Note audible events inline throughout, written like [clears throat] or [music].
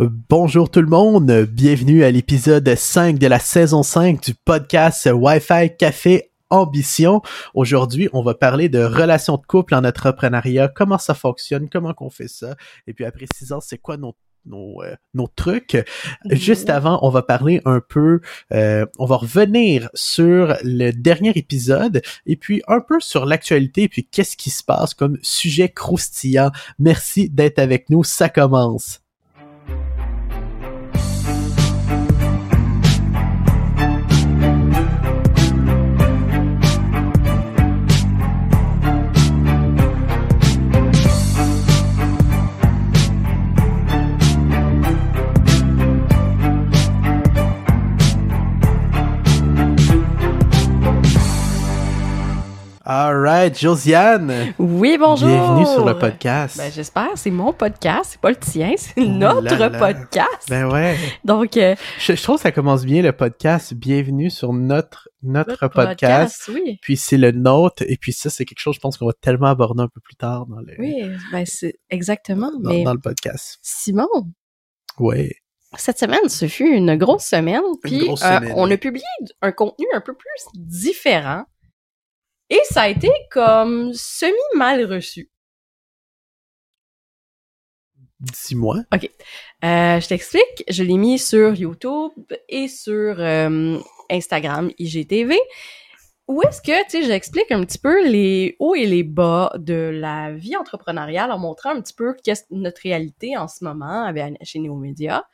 Bonjour tout le monde, bienvenue à l'épisode 5 de la saison 5 du podcast Wi-Fi Café Ambition. Aujourd'hui, on va parler de relations de couple en entrepreneuriat, comment ça fonctionne, comment qu'on fait ça, et puis après six ans, c'est quoi nos nos, euh, nos trucs. Juste avant, on va parler un peu, euh, on va revenir sur le dernier épisode et puis un peu sur l'actualité et puis qu'est-ce qui se passe comme sujet croustillant. Merci d'être avec nous, ça commence. Alright, Josiane. Oui, bonjour. Bienvenue sur le podcast. Ben, j'espère, c'est mon podcast, c'est pas le tien, c'est notre podcast. Ben ouais. Donc, euh, je, trouve que ça commence bien le podcast. Bienvenue sur notre notre, podcast. oui. Puis c'est le nôtre et puis ça c'est quelque chose je pense qu'on va tellement aborder un peu plus tard dans le Oui, ben c'est exactement dans, mais dans le podcast. Simon, Oui. cette semaine, ce fut une grosse semaine, puis grosse euh, on a publié un contenu un peu plus différent. Et ça a été comme semi mal reçu. Dis-moi. Euh, je t'explique, je l'ai mis sur YouTube et sur euh, Instagram IGTV. Où est-ce que, tu sais, j'explique un petit peu les hauts et les bas de la vie entrepreneuriale en montrant un petit peu qu'est-ce notre réalité en ce moment avec, chez Néomédia.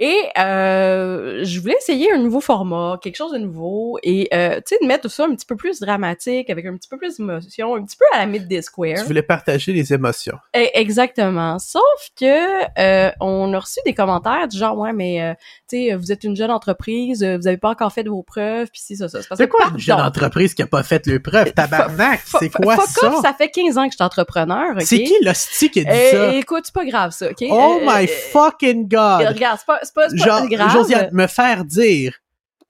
Et euh, je voulais essayer un nouveau format, quelque chose de nouveau, et euh, tu sais, de mettre tout ça un petit peu plus dramatique, avec un petit peu plus d'émotion, un petit peu à la Mid des Square. Tu voulais partager les émotions. Eh, Exactement. Sauf que euh, on a reçu des commentaires du genre ouais mais euh, tu sais vous êtes une jeune entreprise, euh, vous avez pas encore fait de vos preuves puis si ça ça. C'est quoi une jeune entreprise qui a pas fait le preuve? Tabarnak, c'est quoi ça? ça fait 15 ans que je suis entrepreneur? C'est qui l'hostie qui a dit ça? écoute, c'est pas grave ça, ok? Oh my fucking god! Regarde, c'est pas, c'est pas, c'est pas Genre, grave. Josiane, me faire dire,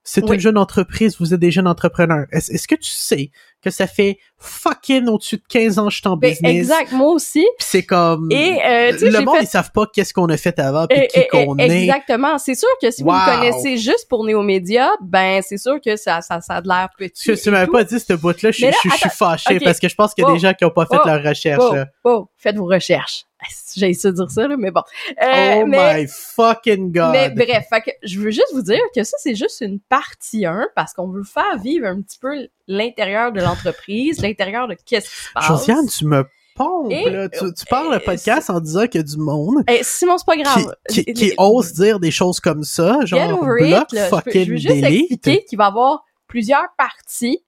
c'est Oui. une jeune entreprise, vous êtes des jeunes entrepreneurs. Est-ce est-ce que tu sais que ça fait fucking au-dessus de 15 ans que je suis en Ben, business? exact, moi aussi. Pis c'est comme... Et euh, tu sais, le monde, fait ils savent pas qu'est-ce qu'on a fait avant Eh, qui qu'on est. Exactement. C'est sûr que si vous me connaissez juste pour Néomédia, ben c'est sûr que ça, ça, ça a de l'air petit. Tu, tu et m'avais pas dit cette bout-là, je, suis fâché parce que je pense qu'il y a des gens qui ont pas fait Oh. leur recherche. Oh, oh, faites vos recherches. J'ai essayé de dire ça, là, mais bon. Euh, oh mais, my fucking god! mais bref, fait que je veux juste vous dire que ça, c'est juste une partie 1 parce qu'on veut faire vivre un petit peu l'intérieur de l'entreprise, l'intérieur de qu'est-ce qui se passe. Josiane, tu me pompes, Et- là. Tu, tu parles le euh, podcast en disant qu'il y a du monde Eh, Simon, c'est pas qui, grave. qui, Les- qui les- ose dire des choses comme ça, genre bloc it. Je fucking je veux juste delete. expliquer qu'il va y avoir plusieurs parties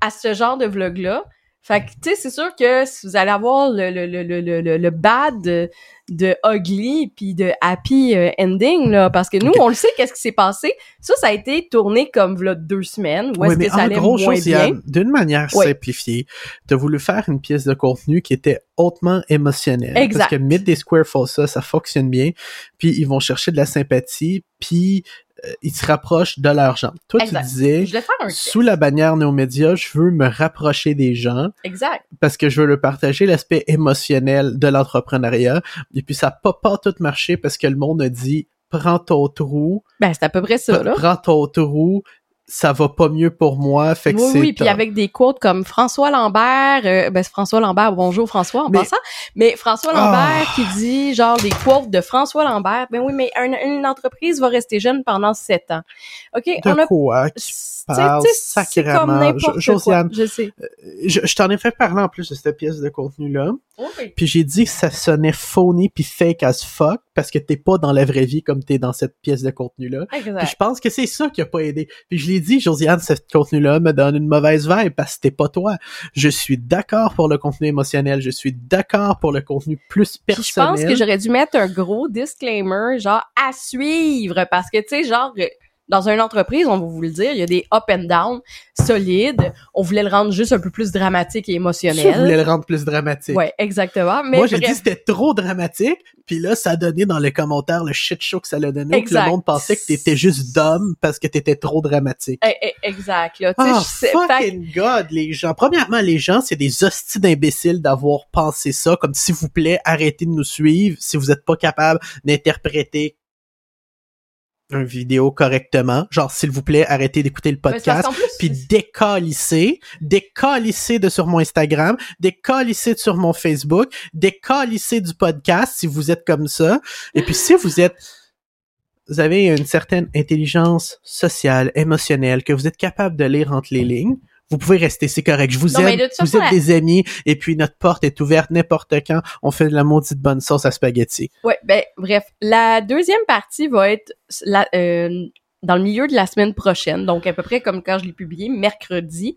à ce genre de vlog-là. Fait que, tu sais, c'est sûr que si vous allez avoir le, le, le, le, le, le bad de, de ugly puis de happy euh, ending, là, parce que nous, on le sait qu'est-ce qui s'est passé. Ça, ça a été tourné comme v'là deux semaines, où est-ce mais que ça en allait gros, moins bien. d'une manière Oui. simplifiée, tu as voulu faire une pièce de contenu qui était hautement émotionnelle. Exact. Parce que Mid des Square font ça, ça fonctionne bien, puis ils vont chercher de la sympathie, puis ils se rapprochent de l'argent. Toi, Exact. tu disais, Je vais faire un sous la bannière Néomédia, je veux me rapprocher des gens Exact. parce que je veux leur partager l'aspect émotionnel de l'entrepreneuriat. Et puis ça n'a pas, pas tout marché parce que le monde a dit, prends ton trou, Ben, c'est à peu près ça, là. prends ton trou, ça va pas mieux pour moi, fait que oui, oui, puis avec des quotes comme François Lambert, euh, ben c'est François Lambert, bonjour François en Mais- passant, mais François Lambert Ah. qui dit genre des quotes de François Lambert, ben oui, mais un- une entreprise va rester jeune pendant sept ans. OK, De on a quoi? c'est comme n'importe quoi, je sais. Je, je t'en ai fait parler en plus de cette pièce de contenu-là. Oui. Puis j'ai dit que ça sonnait phony puis fake as fuck parce que t'es pas dans la vraie vie comme t'es dans cette pièce de contenu-là. Puis je pense que c'est ça qui a pas aidé. Puis je l'ai dit, Josiane, ce contenu-là me donne une mauvaise vibe parce que t'es pas toi. Je suis d'accord pour le contenu émotionnel. Je suis d'accord pour le contenu plus Puis je personnel. pense que j'aurais dû mettre un gros disclaimer genre à suivre parce que tu sais genre dans une entreprise, on va vous le dire, il y a des up and down solides. On voulait le rendre juste un peu plus dramatique et émotionnel. Tu voulais le rendre plus dramatique. Ouais, exactement. Mais Moi, j'ai dit que c'était trop dramatique, puis là, ça a donné dans les commentaires le shit show que ça l'a donné, que le Exact. monde pensait que t'étais juste dumb parce que t'étais trop dramatique. eh, eh, exact, là. Sais, fait que- fucking god, les gens. Premièrement, les gens, c'est des hosties d'imbéciles d'avoir pensé ça, comme s'il vous plaît, arrêtez de nous suivre si vous êtes pas capable d'interpréter une vidéo correctement. Genre, s'il vous plaît, arrêtez d'écouter le podcast. plus, Puis décalisser, décalisser de sur mon Instagram, décalisser de sur mon Facebook, décalisser du podcast si vous êtes comme ça. Et puis si vous êtes vous avez une certaine intelligence sociale, émotionnelle, que vous êtes capable de lire entre les lignes, vous pouvez rester, c'est correct. Je vous Non, aime, vous êtes des amis, et puis notre porte est ouverte n'importe quand. On fait de la maudite bonne sauce à spaghetti. Ouais, ben bref, la deuxième partie va être la, euh, dans le milieu de la semaine prochaine, donc à peu près comme quand je l'ai publié, mercredi.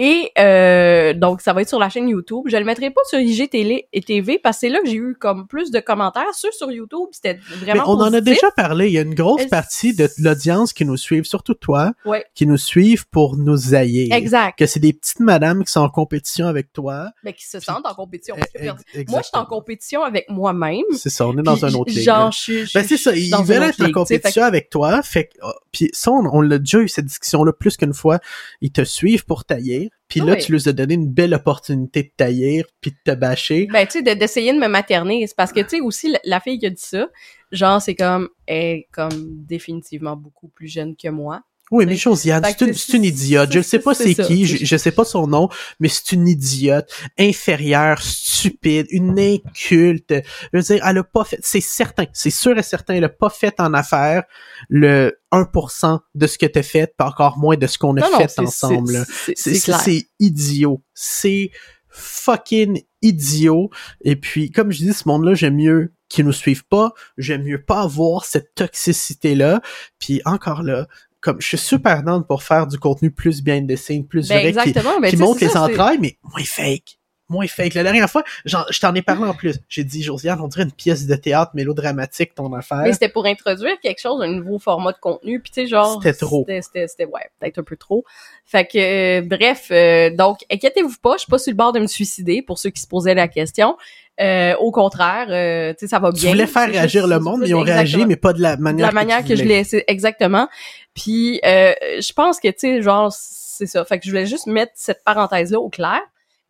Et euh, donc, ça va être sur la chaîne YouTube. Je le mettrai pas sur IGTV et TV parce que c'est là que j'ai eu comme plus de commentaires. Ceux sur YouTube, c'était Mais vraiment on en a déjà parlé. Il y a une grosse partie de l'audience qui nous suivent, surtout toi, Ouais. qui nous suivent pour nous haïr. Exact. Que c'est des petites madames qui sont en compétition avec toi. Mais qui se sentent en compétition. Eh, moi, je suis en compétition avec moi-même. C'est ça, on est dans un autre ligue. Genre, je suis. je Ben c'est ça, ils veulent être en fait compétition avec toi, fait que oh, puis ça on, on l'a déjà eu cette discussion là plus qu'une fois, ils te suivent pour taillir, puis là Oui. tu leur as donné une belle opportunité de taillir puis de te bâcher. Ben, tu sais, de- d'essayer de me materner. C'est parce que, tu sais, aussi, la, la fille qui a dit ça, genre, c'est comme, elle est comme définitivement beaucoup plus jeune que moi. Oui, mais Josiane, c'est une, idiote. Je ne sais pas c'est qui, je, je sais pas son nom, mais c'est une idiote, inférieure, stupide, une inculte. Je veux dire, elle a pas fait, c'est certain, c'est sûr et certain, elle a pas fait en affaires le 1% de ce que t'as fait, pas encore moins de ce qu'on a fait ensemble. c'est idiot. C'est fucking idiot. Et puis, comme je dis, ce monde-là, j'aime mieux qu'ils nous suivent pas. J'aime mieux pas avoir cette toxicité-là. Puis encore là, comme je suis super down pour faire du contenu plus bien de plus Ben, vrai, qui, exactement. Ben, qui montre les ça, entrailles, mais moins fake. Moins fake. La dernière fois, j'en- je t'en ai parlé en plus. J'ai dit, Josiane, on dirait une pièce de théâtre mélodramatique, ton affaire. Mais c'était pour introduire quelque chose, un nouveau format de contenu, puis tu sais, genre... C'était trop. C'était, c'était, c'était- ouais, peut-être un peu trop. Fait que, euh, bref, euh, donc, inquiétez-vous pas, je suis pas sur le bord de me suicider, pour ceux qui se posaient la question. Euh, au contraire, euh, tu sais, ça va tu bien. voulais faire réagir juste- le monde, mais ils ont réagi, mais pas de la de manière la manière tu que je voulais. l'ai c'est exactement puis euh, je pense que tu sais genre c'est ça fait que je voulais juste mettre cette parenthèse là au clair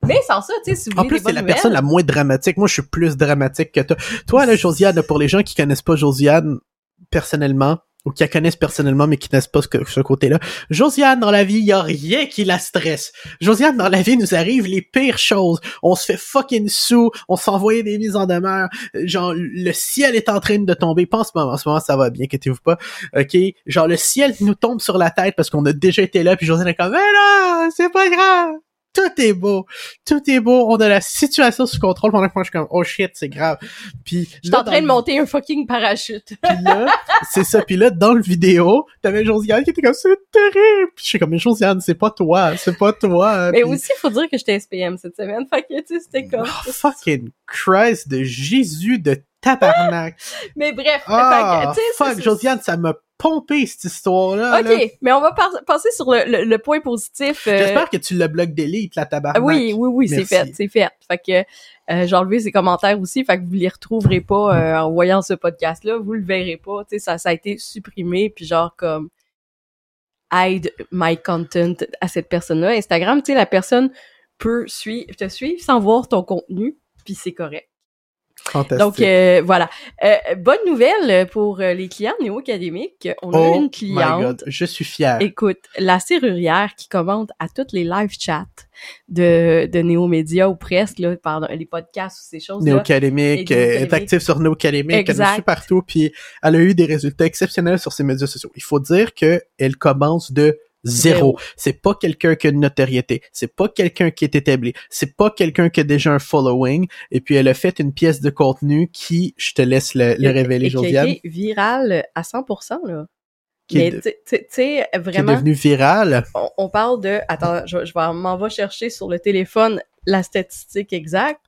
mais sans ça tu sais si vous En plus, c'est la nouvelles personne la moins dramatique. Moi, je suis plus dramatique que toi. Toi, là, Josiane, pour les gens qui connaissent pas Josiane personnellement, ou qui la connaissent personnellement, mais qui connaissent pas ce, côté-là, Josiane, dans la vie, il y a rien qui la stresse. Josiane, dans la vie, nous arrivent les pires choses. On se fait fucking sous, on s'envoie des mises en demeure. Genre, le ciel est en train de tomber. Pas en ce moment. En ce moment, ça va bien, inquiétez-vous pas. OK? Genre, le ciel nous tombe sur la tête parce qu'on a déjà été là, puis Josiane est comme, mais non, c'est pas grave. Tout est beau. Tout est beau. On a la situation sous contrôle pendant que moi, je suis comme, oh shit, c'est grave. Puis, je suis en train de monter un fucking parachute puis là, [laughs] c'est ça. Puis là, dans le vidéo, t'avais Josiane qui était comme, c'est terrible. Puis je suis comme, mais Josiane, c'est pas toi. C'est pas toi. mais Puis- aussi il faut dire que j'étais SPM cette semaine fait que tu sais c'était comme Oh, fucking Christ de Jésus de tabarnak. [laughs] mais bref Ah, fait que, fuck, Josiane, ça m'a pompé cette histoire-là. là. ok mais on va passer sur le, le, le point positif euh, J'espère que tu le bloques d'élite, la tabarnak. oui, oui, oui, c'est fait, c'est fait. Fait que euh, j'ai enlevé ses commentaires aussi, fait que vous les retrouverez pas euh, en voyant ce podcast-là, vous le verrez pas. Tu sais, ça, ça a été supprimé, puis genre comme hide my content à cette personne-là. Instagram, tu sais, la personne peut suivre, te suivre sans voir ton contenu, puis c'est correct. Donc euh, voilà. Euh, bonne nouvelle pour euh, les clients néo-académiques. On a oh une my cliente God, je suis fier. Écoute, la serrurière qui commande à toutes les live chats de, de Néo-Média ou presque, là, pardon, les podcasts ou ces choses-là. Néo-Académique, euh, est active sur Néo-Académique, elle suit partout, puis elle a eu des résultats exceptionnels sur ses médias sociaux. Il faut dire que elle commence de zéro. Zéro. C'est pas quelqu'un qui a une notoriété, c'est pas quelqu'un qui est établi, c'est pas quelqu'un qui a déjà un following, et puis elle a fait une pièce de contenu qui, je te laisse le, le révéler, et qui Josiane, été virale à 100%, là. qui, Mais est, tu sais, qui est vraiment, devenue virale. on, on parle de... Attends, je, je vais m'en va chercher sur le téléphone la statistique exacte.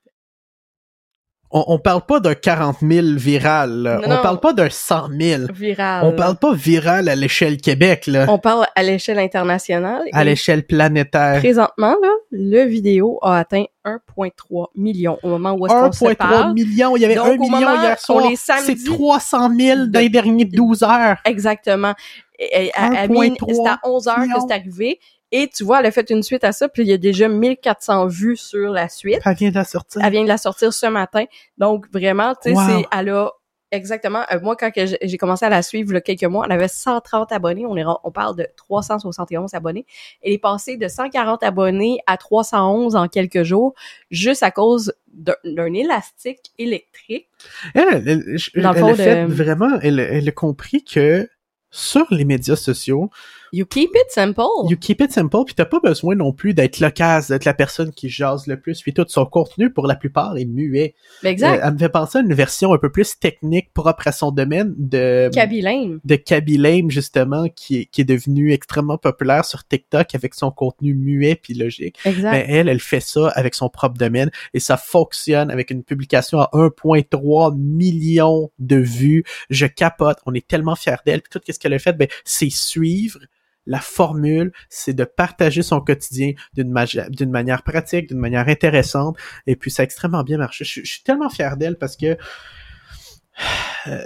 On, on parle pas d'un 40 000 viral, là. On parle pas d'un 100 000. Viral. On parle pas viral à l'échelle Québec, là, On parle à l'échelle internationale. à l'échelle planétaire. Présentement, là, le vidéo a atteint 1,3 million au moment où est-ce qu'on se 1,3 parle. million, il y avait Donc, 1 au million hier soir. C'est samedi- 300 000 dans les derniers 12 heures. Exactement. Et, à, à 1,3 mine- c'est à 11 heures que c'est arrivé. Et tu vois, elle a fait une suite à ça, puis il y a déjà 1400 vues sur la suite. Elle vient de la sortir. Elle vient de la sortir ce matin. Donc, vraiment, tu sais, Wow. c'est, elle a exactement, euh, moi, quand j'ai commencé à la suivre, a quelques mois, elle avait 130 abonnés. On est, on parle de 371 abonnés. Elle est passée de 140 abonnés à 311 en quelques jours, juste à cause d'un élastique électrique. Elle, elle, elle- Dans le elle fond a fait de- vraiment, elle, elle a compris que sur les médias sociaux, You keep it simple. you keep it simple, puis t'as pas besoin non plus d'être loquace, d'être la personne qui jase le plus, puis tout son contenu, pour la plupart, est muet. exact. Euh, elle me fait penser à une version un peu plus technique, propre à son domaine, de... Kaby de Kaby Lame, justement, qui est, qui est devenu extrêmement populaire sur TikTok avec son contenu muet puis logique. Exact. Ben, elle, elle fait ça avec son propre domaine et ça fonctionne avec une publication à 1.3 millions de vues. Je capote. On est tellement fiers d'elle. Puis tout ce qu'elle a fait, ben, c'est suivre la formule, c'est de partager son quotidien d'une manière pratique, d'une manière intéressante. Et puis ça a extrêmement bien marché. Je, suis- je suis tellement fier d'elle parce que [sighs] euh,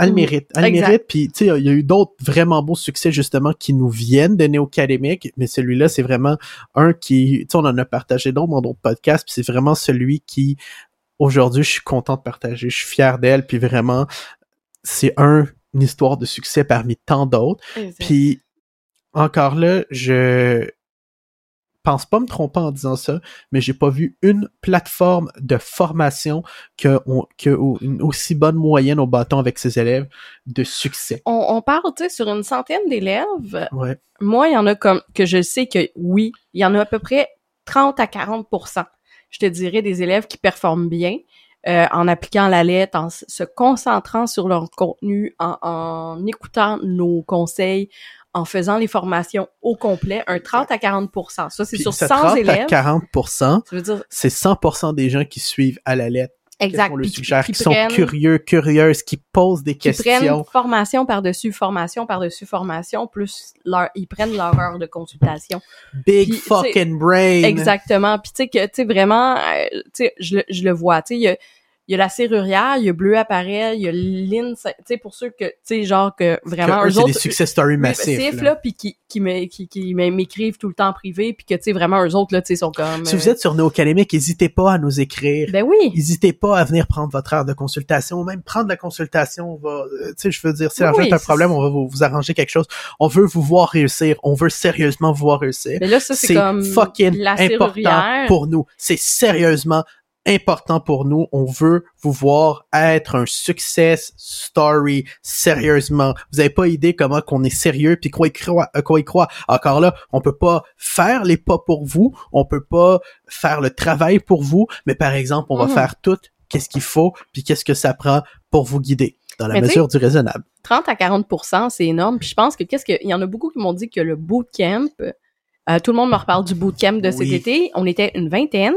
elle le Mm. mérite. Elle Exact. mérite. Puis, tu sais, il y a eu d'autres vraiment beaux succès, justement, qui nous viennent de Néo-Académique, mais celui-là, c'est vraiment un qui, tu sais, on en a partagé d'autres dans d'autres podcasts, puis c'est vraiment celui qui, aujourd'hui, je suis content de partager. Je suis fier d'elle, puis vraiment, c'est un, une histoire de succès parmi tant d'autres. Puis, encore là, je pense pas me tromper en disant ça, mais j'ai pas vu une plateforme de formation que, on, que au- une aussi bonne moyenne au bâton avec ses élèves de succès. on, on parle, tu sais, sur une centaine d'élèves. Ouais. Moi, il y en a comme que je sais que oui, il y en a à peu près 30 à 40% je te dirais, des élèves qui performent bien euh, en appliquant la lettre, en se concentrant sur leur contenu, en, en écoutant nos conseils, en faisant les formations au complet, un 30 à 40% Ça, c'est sur ce 100 30 à élèves. 40%, Ça veut dire, c'est 100% des gens qui suivent à la lettre, exact. qu'on le qui- suggère, qui qui, sont curieux, curieuses, qui posent des qui prennent questions. formation par-dessus formation par-dessus formation, plus leur, ils prennent leur heure de consultation. Big Puis, fucking brain. Exactement. Puis tu sais que tu sais vraiment, euh, tu sais, je, le- je le vois. Tu sais, il y a, la serrurière, il y a Bleu Appareil, il y a Lynn, tu sais, pour ceux que, tu sais, genre que vraiment Que eux, eux c'est autres, des success stories massifs. massifs, là. là, puis qui qui me- qui, qui m'écrivent tout le temps en privé, puis que tu sais vraiment eux autres là, tu sais, sont comme. Si euh, vous êtes sur Néo-Académique, n'hésitez pas à nous écrire. ben oui. N'hésitez pas à venir prendre votre heure de consultation, ou même prendre la consultation. On va, euh, tu sais, je veux dire, si Oui, l'argent est un problème, on va vous, vous arranger quelque chose. On veut vous voir réussir. On veut sérieusement vous voir réussir. Mais là, ça c'est comme fucking la important pour nous. C'est sérieusement important pour nous. On veut vous voir être un success story sérieusement. Vous avez pas idée comment qu'on est sérieux puis qu'on y croit, euh, qu'on y croit. Encore là, on peut pas faire les pas pour vous, on peut pas faire le travail pour vous, mais par exemple, on va Mhm. faire tout qu'est-ce qu'il faut puis qu'est-ce que ça prend pour vous guider dans la Mais mesure du raisonnable. 30 à 40% c'est énorme. Puis je pense que qu'est-ce que il y en a beaucoup qui m'ont dit que le bootcamp euh, tout le monde me reparle du bootcamp de cet Oui. été. On était une vingtaine.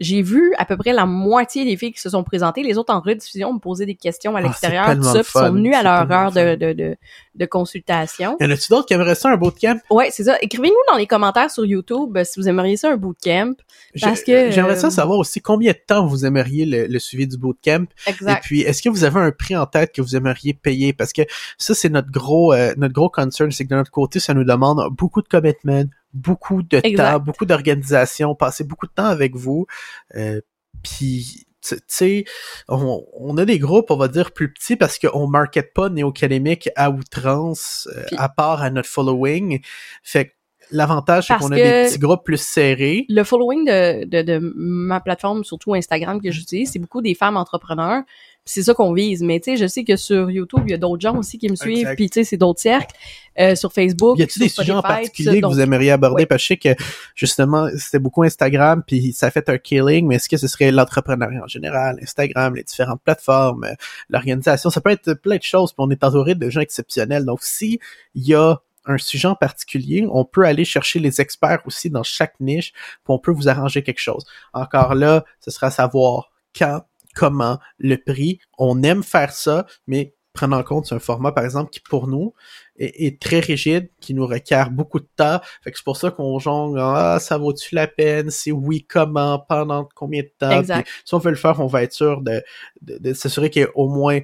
J'ai vu à peu près la moitié des filles qui se sont présentées. Les autres en rediffusion me posaient des questions à Ah, l'extérieur, c'est tout ça, sont fun. venus à leur heure de, de, de, de consultation. Y en a-tu d'autres qui aimeraient ça un bootcamp? Ouais, c'est ça. Écrivez-nous dans les commentaires sur YouTube euh, si vous aimeriez ça un bootcamp. Parce que, J'aimerais ça euh, savoir aussi combien de temps vous aimeriez le, le suivi du bootcamp. Et Exact. puis, est-ce que vous avez un prix en tête que vous aimeriez payer? Parce que ça, c'est notre gros, euh, notre gros concern, c'est que de notre côté, ça nous demande beaucoup de commitment, beaucoup de Exact. temps, beaucoup d'organisation, passer beaucoup de temps avec vous. Euh, puis, tu sais, on, on a des groupes, on va dire, plus petits parce qu'on market pas néo-académique à outrance, euh, à part à notre following. Fait que l'avantage, c'est qu'on a des petits groupes plus serrés. le following de, de, de ma plateforme, surtout Instagram que j'utilise, c'est beaucoup des femmes entrepreneurs. C'est ça qu'on vise. Mais tu sais, je sais que sur YouTube, il y a d'autres gens aussi qui me suivent. Puis tu sais, c'est d'autres cercles. Euh, sur Facebook, Y a-t-il des sujets en particulier que vous aimeriez aborder? ouais. Parce que je sais que, justement, c'était beaucoup Instagram, puis ça a fait un killing, mais est-ce que ce serait l'entrepreneuriat en général, Instagram, les différentes plateformes, euh, l'organisation? Ça peut être plein de choses, puis on est entouré de gens exceptionnels. Donc, si il y a un sujet en particulier, on peut aller chercher les experts aussi dans chaque niche, puis on peut vous arranger quelque chose. Encore là, ce sera à savoir quand, comment, le prix. On aime faire ça, mais prendre en compte un format, par exemple, qui pour nous est, est, très rigide, qui nous requiert beaucoup de temps. Fait que c'est pour ça qu'on jongle, ah, ça vaut-tu la peine? C'est oui, comment? Pendant combien de temps? Exact. Puis, si on veut le faire, on va être sûr de, de, de s'assurer qu'il y ait au moins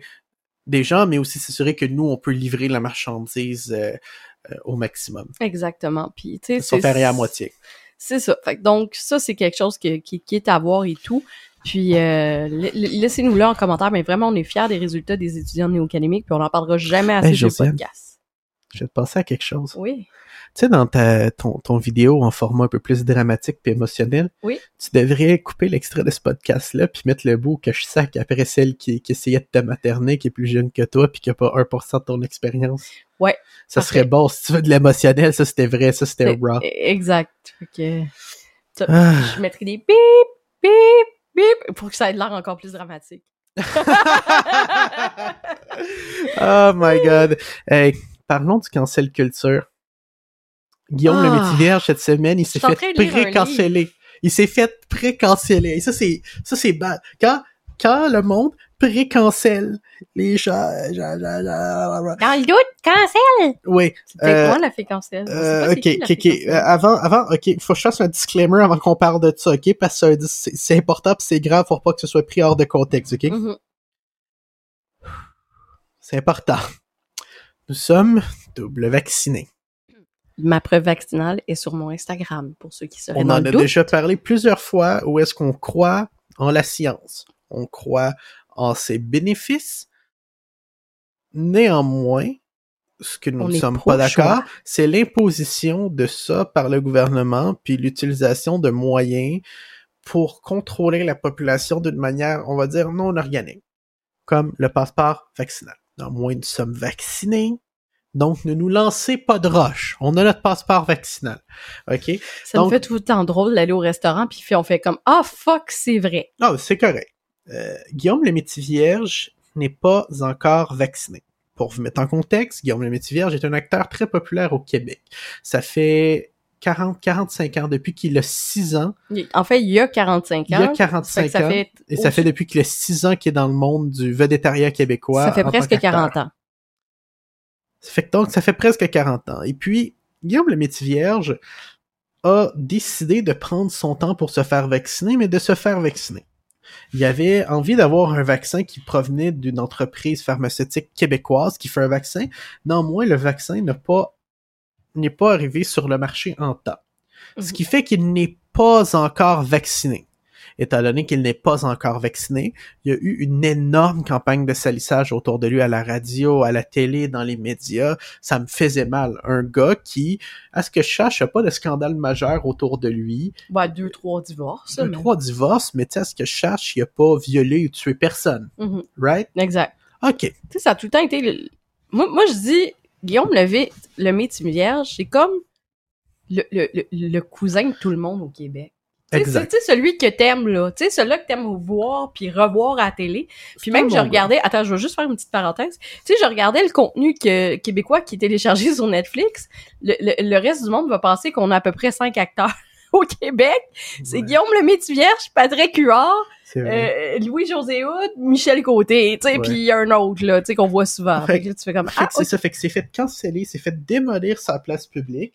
des gens, mais aussi s'assurer que nous, on peut livrer la marchandise euh, euh, au maximum. Exactement. Puis, tu sais, rien à moitié. C'est ça. Fait que donc, ça, c'est quelque chose que, qui, qui est à voir et tout. Puis, euh, laissez-nous là en commentaire. Mais vraiment, on est fiers des résultats des étudiants néo-académiques, puis on n'en parlera jamais assez Hey, de Josiane. podcast. Je vais te penser à quelque chose. Oui. Tu sais, dans ta, ton, ton vidéo en format un peu plus dramatique puis émotionnel, Oui. tu devrais couper l'extrait de ce podcast-là puis mettre le bout que je sac après celle qui, qui essayait de te materner, qui est plus jeune que toi puis qui a pas 1% de ton expérience. Ouais, Ça parfait. serait bon. Si tu veux de l'émotionnel, ça c'était vrai, ça c'était raw. Exact. Fait que, ça- Ah. je mettrai des bip, bip, bip, pour que ça ait l'air encore plus dramatique. [laughs] oh my god. Hey, parlons du cancel culture. Guillaume le Ah. métier vierge cette semaine, il s'est fait pré-canceller. Il s'est fait pré-canceller. Et ça, c'est, ça, c'est bad. Quand, quand le monde pré-cancelle les gens, Dans le doute, cancel! oui, C'était Euh, quoi la fée cancel? Euh, ok, qui, ok, ok. Euh, avant, avant, ok, faut que je fasse un disclaimer avant qu'on parle de ça, ok, parce que c'est important pis c'est grave pour pas que ce soit pris hors de contexte, ok? Mhm. C'est important. Nous sommes double vaccinés. Ma preuve vaccinale est sur mon Instagram, pour ceux qui seraient On dans en le a doute. déjà parlé plusieurs fois où est-ce qu'on croit en la science. On croit en ses bénéfices. Néanmoins, ce que nous ne sommes pas d'accord, c'est l'imposition de ça par le gouvernement, puis l'utilisation de moyens pour contrôler la population d'une manière, on va dire, non organique, comme le passeport vaccinal. Néanmoins, nous sommes vaccinés, donc ne nous lancez pas de roche. On a notre passeport vaccinal. OK? Ça Donc- me fait tout le temps drôle d'aller au restaurant, puis on fait comme « Ah, fuck, c'est vrai! Ah, c'est correct. Euh, Guillaume le métier vierge n'est pas encore vacciné. Pour vous mettre en contexte, Guillaume le métier vierge est un acteur très populaire au Québec. Ça fait 40-45 ans, depuis qu'il a 6 ans. » En fait, il y a 45 ans. Il y a Fait 45 que ça ans. fait, Et ça fait depuis qu'il a 6 ans qu'il est dans le monde du vedettariat québécois. ça fait presque qu'acteur. 40 ans. Ça fait donc, ça fait presque 40 ans. Et puis, Guillaume le métier vierge a décidé de prendre son temps pour se faire vacciner, mais de se faire vacciner. Il avait envie d'avoir un vaccin qui provenait d'une entreprise pharmaceutique québécoise qui fait un vaccin. Néanmoins, le vaccin n'a pas, n'est pas arrivé sur le marché en temps. Ce Mhm. qui fait qu'il n'est pas encore vacciné. Étant donné qu'il n'est pas encore vacciné, il y a eu une énorme campagne de salissage autour de lui à la radio, à la télé, dans les médias. Ça me faisait mal. Un gars qui, à ce que je n'a pas de scandale majeur autour de lui. Bah, deux, trois divorces. Deux, mais- trois divorces, mais tu sais, à ce que je sache, il a pas violé ou tué personne. Mhm. Right? Exact. OK. Tu sais, ça a tout le temps été... le- Moi, moi je dis, Guillaume Levé, le métier vierge, c'est comme le, le, le, le cousin de tout le monde au Québec. Tu sais, Exact. Sais, celui que t'aimes, là. Tu sais, celui-là que t'aimes voir puis revoir à la télé. Puis même, je regardais... Attends, je vais juste faire une petite parenthèse. Tu sais, je regardais le contenu que, québécois qui est téléchargé sur Netflix. Le, le, le reste du monde va penser qu'on a à peu près cinq acteurs [laughs] au Québec. C'est Ouais, Guillaume le métier vierge, Patrick Huard, c'est euh, Louis-José Hood, Michel Côté, tu sais, puis il y a un autre, là, tu sais, qu'on voit souvent. Fait Fait que là, tu fais comme, ah, c'est ça, fait que c'est fait canceller, c'est fait démolir sa place publique.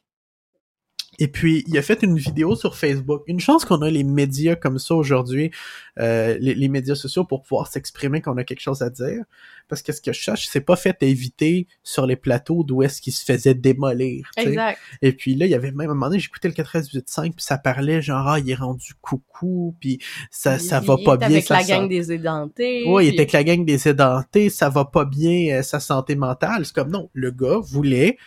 Et puis, il a fait une vidéo sur Facebook. Une chance qu'on a les médias comme ça aujourd'hui, euh, les, les médias sociaux pour pouvoir s'exprimer qu'on a quelque chose à dire. Parce que ce que je cherche, c'est pas fait éviter sur les plateaux d'où est-ce qu'il se faisait démolir. Exact. Et puis là, il y avait même à un moment donné, j'écoutais le 93.5 puis ça parlait genre ah, il est rendu coucou puis ça ça va Il pas bien avec sa la gang des édentés. Ouais, il était avec la gang des édentés, ça va pas bien euh, sa santé mentale. C'est comme non, le gars voulait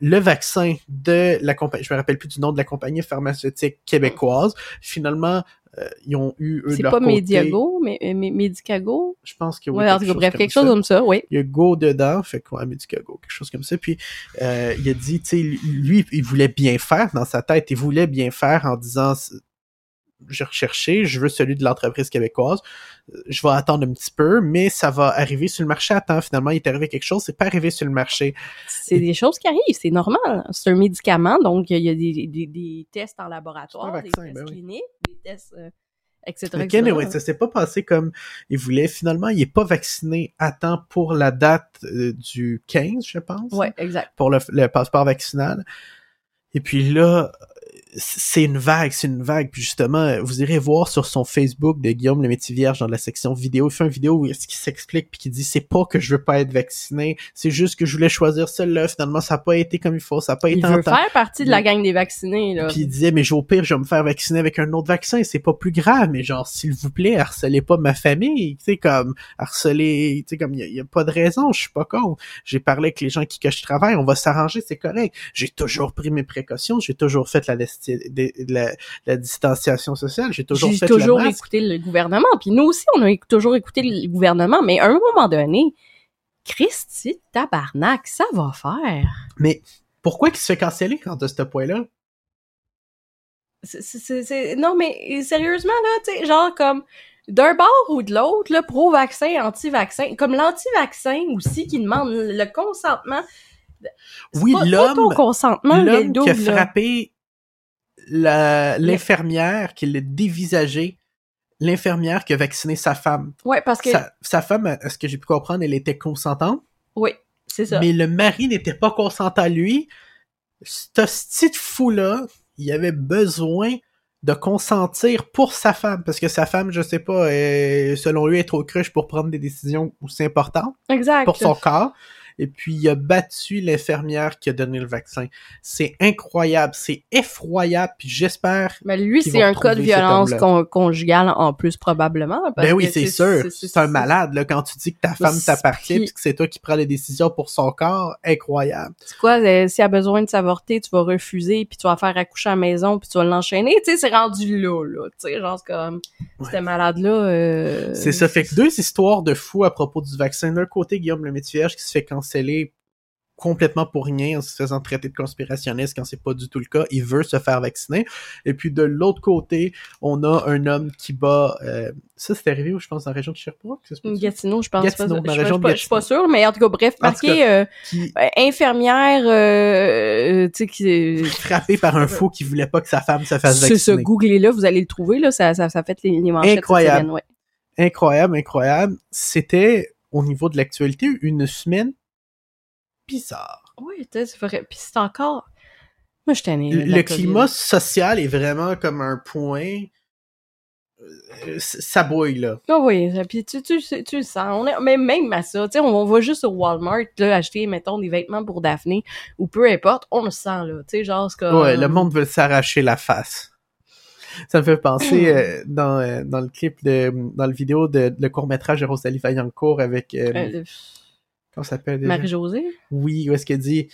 le vaccin de la compagnie, je me rappelle plus du nom de la compagnie pharmaceutique québécoise. Finalement, euh, ils ont eu eux de C'est leur pas côté, Mediago, mais euh, mais Medicago? Je pense que oui. Ouais, tout cas, bref, quelque chose comme ça, oui. Il y a Go dedans, fait quoi, Medicago, quelque chose comme ça. Puis euh, il a dit, tu sais, lui, il voulait bien faire dans sa tête, il voulait bien faire en disant, j'ai recherché, je veux celui de l'entreprise québécoise, Euh, je vais attendre un petit peu, mais ça va arriver sur le marché à temps. Finalement, il est arrivé quelque chose, c'est pas arrivé sur le marché. C'est des choses qui arrivent, c'est normal. C'est un médicament, donc il y a des, des, des tests en laboratoire, vaccin, des tests ben oui. cliniques, des tests... euh, etc. Ok, etc. mais ouais, ça s'est pas passé comme il voulait. Finalement, il est pas vacciné à temps pour la date euh, du 15, je pense. Ouais, exact. Pour le, le passeport vaccinal. Et puis là, c'est une vague, c'est une vague. Puis justement, vous irez voir sur son Facebook de Guillaume le métier vierge dans la section vidéo. Il fait une vidéo où il s'explique puis qui dit c'est pas que je veux pas être vacciné, c'est juste que je voulais choisir celle-là. Finalement, ça a pas été comme il faut, ça a pas Il été veut en temps. faire partie de la gang des vaccinés, là. Puis il disait, mais au pire, je vais me faire vacciner avec un autre vaccin, c'est pas plus grave, mais genre, s'il vous plaît, harcelez pas ma famille, tu sais, comme, harceler, tu sais, comme, il y, a- y a pas de raison, je suis pas con. J'ai parlé avec les gens qui que je travaille, on va s'arranger, c'est correct. J'ai toujours pris mes précautions, j'ai toujours fait la, lesti- de- de la, la distanciation sociale, j'ai toujours fait toujours le masque. écouté le gouvernement. Puis nous aussi, on a toujours écouté le gouvernement. Mais à un moment donné, Christy, tabarnak, ça va faire. Mais pourquoi qu'il se fait canceller quand à ce point-là? Non, mais sérieusement, là, tu sais, genre comme d'un bord ou de l'autre, là, pro-vaccin, anti-vaccin, comme l'anti-vaccin aussi qui demande le consentement. Oui, l'homme- le L'homme qui a frappé l'infirmière, qui l'a dévisagé, l'infirmière qui a vacciné sa femme. Ouais, parce que... Sa, sa femme, à ce que j'ai pu comprendre, elle était consentante, Oui, c'est ça. mais le mari n'était pas consentant lui. Ce petit fou-là, il avait besoin de consentir pour sa femme, parce que sa femme, je sais pas, est, selon lui, est trop cruche pour prendre des décisions aussi importantes Exact. pour son corps. Et puis, il a battu l'infirmière qui a donné le vaccin. C'est incroyable, c'est effroyable, puis j'espère... Mais lui, c'est un cas de violence con- conjugale en plus, probablement. parce Ben oui, c'est sûr. C'est un malade, là, quand tu dis que ta femme t'appartient puis- que c'est toi qui prends les décisions pour son corps, incroyable. C'est quoi, euh, s'il a besoin de s'avorter, tu vas refuser, puis tu vas faire accoucher à la maison, puis tu vas l'enchaîner. Tu sais, c'est rendu là, là. Tu sais, genre, c'est comme, c'était malade-là... euh, C'est ça. Fait que deux histoires de fous à propos du vaccin. D'un côté, Guillaume le métier qui se fait canceller complètement pour rien en se faisant traiter de conspirationniste quand c'est pas du tout le cas. Il veut se faire vacciner. Et puis de l'autre côté, on a un homme qui bat... euh, ça, c'est arrivé, je pense, dans la région de Sherbrooke. Gatineau, je pense Gatineau, pas. je, région pas- je suis pas sûre, mais en tout cas, bref, marqué euh, Qui euh, infirmière, euh, euh, tu sais, qui... est frappé par un fou qui voulait pas que sa femme se fasse C'est ça, vacciner. googlez-là, vous allez le trouver, là, ça, ça, ça fait les, les manchettes cette Incroyable. semaine, ouais. incroyable, incroyable. C'était, au niveau de l'actualité, une semaine bizarre. Oui, tu sais, c'est vrai. Puis c'est encore... Moi, je ai... Le climat social est vraiment comme un point... euh, Ça bouille, là. Ah oui, puis tu, tu, tu, le sens. On est, mais même à ça, tu sais, on, on va juste au Walmart, là, acheter, mettons, des vêtements pour Daphné, ou peu importe, on le sent, là. Tu sais, genre, comme... Ouais, le monde veut s'arracher la face. Ça me fait penser euh, [clears throat] dans, euh, dans le clip de dans le vidéo de, le court métrage de Rosalie Vaillancourt avec euh, comment ça s'appelle? Marie-Josée? Oui, où est-ce qu'elle dit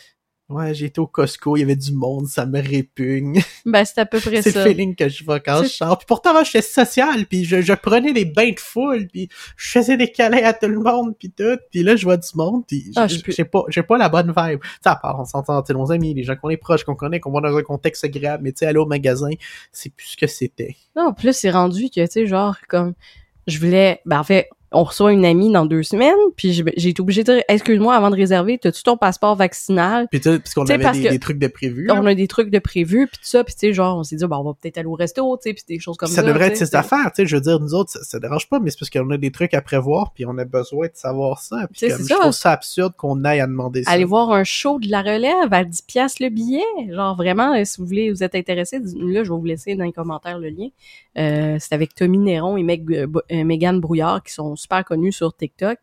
Ouais, j'ai été au Costco, il y avait du monde, ça me répugne. [laughs] Ben, c'est à peu près C'est ça. le feeling que je vois quand je C'est- sors. Puis pourtant, moi, j'étais social, puis je, je prenais des bains de foule, puis je faisais des câlins à tout le monde, puis tout. Puis là, je vois du monde, puis Ah, j'ai pas, j'ai pas la bonne vibe. À part, on s'entend, sais, nos amis, les gens qu'on est proches, qu'on connaît, qu'on va dans un contexte agréable, mais tu sais, aller au magasin, c'est plus ce que c'était. Non, plus c'est rendu que, tu sais, genre, comme, je voulais, ben, en fait, on reçoit une amie dans deux semaines, puis j'ai été obligée de dire, excuse-moi, avant de réserver, t'as-tu ton passeport vaccinal? Puis tu sais, parce qu'on avait parce des, des trucs de prévus. là. On a des trucs de prévu, puis tout ça, puis tu sais, genre, on s'est dit, bon, on va peut-être aller au resto, tu sais, puis des choses comme ça. ça devrait être ses affaires, tu sais, je veux dire, nous autres, ça, ça dérange pas, mais c'est parce qu'on a des trucs à prévoir, puis on a besoin de savoir ça. Puis comme, c'est je ça. trouve ça absurde qu'on aille à demander ça. Aller voir un show de la relève à 10 piastres le billet. Genre vraiment, euh, si vous voulez, vous êtes intéressé, là, je vais vous laisser dans les commentaires le lien. Euh, c'est avec Tommy Néron et Meg, euh, euh, Megan Brouillard qui sont super connus sur TikTok.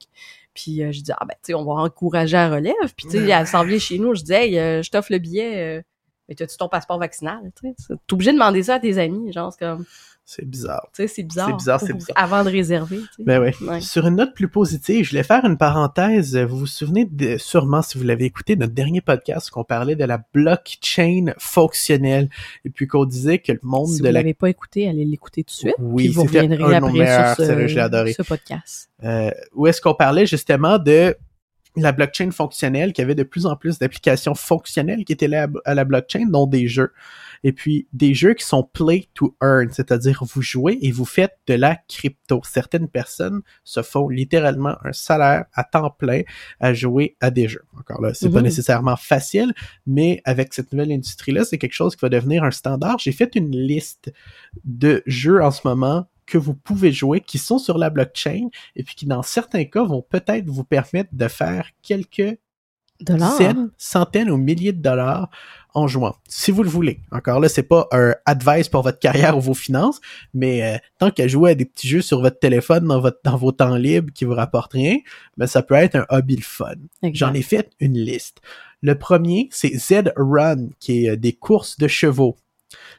Puis euh, je dis ah ben tu sais on va encourager la relève. Puis tu sais elle s'en vient chez nous, je dis hey euh, je t'offre le billet. euh, mais t'as-tu ton passeport vaccinal? T'es obligé de demander ça à tes amis, genre c'est comme, C'est bizarre. tu sais c'est bizarre. C'est bizarre, c'est bizarre. Avant de réserver. tu sais. Ben oui. Ouais. Sur une note plus positive, je voulais faire une parenthèse. Vous vous souvenez de, sûrement, si vous l'avez écouté, notre dernier podcast, qu'on parlait de la blockchain fonctionnelle. Et puis qu'on disait que le monde Si de vous la... l'avez pas écouté, allez l'écouter tout de suite. Oui, puis vous reviendrez après meilleurs, sur sérieux, je l'ai adoré. ce, ce podcast. euh, où est-ce qu'on parlait justement de la blockchain fonctionnelle, qu'il y avait de plus en plus d'applications fonctionnelles qui étaient là à, à la blockchain, dont des jeux. Et puis, des jeux qui sont play to earn, c'est-à-dire vous jouez et vous faites de la crypto. Certaines personnes se font littéralement un salaire à temps plein à jouer à des jeux. Encore là, c'est pas Mhm. nécessairement facile, mais avec cette nouvelle industrie-là, c'est quelque chose qui va devenir un standard. J'ai fait une liste de jeux en ce moment que vous pouvez jouer, qui sont sur la blockchain, et puis qui, dans certains cas, vont peut-être vous permettre de faire quelques Dollars. centaines, centaines ou milliers de dollars en jouant, si vous le voulez. Encore là, c'est pas un advice pour votre carrière ou vos finances, mais euh, tant qu'à jouer à des petits jeux sur votre téléphone dans votre dans vos temps libres qui vous rapportent rien, ben ça peut être un hobby le fun. J'en ai fait une liste. Le premier, c'est Z Run, qui est euh, des courses de chevaux.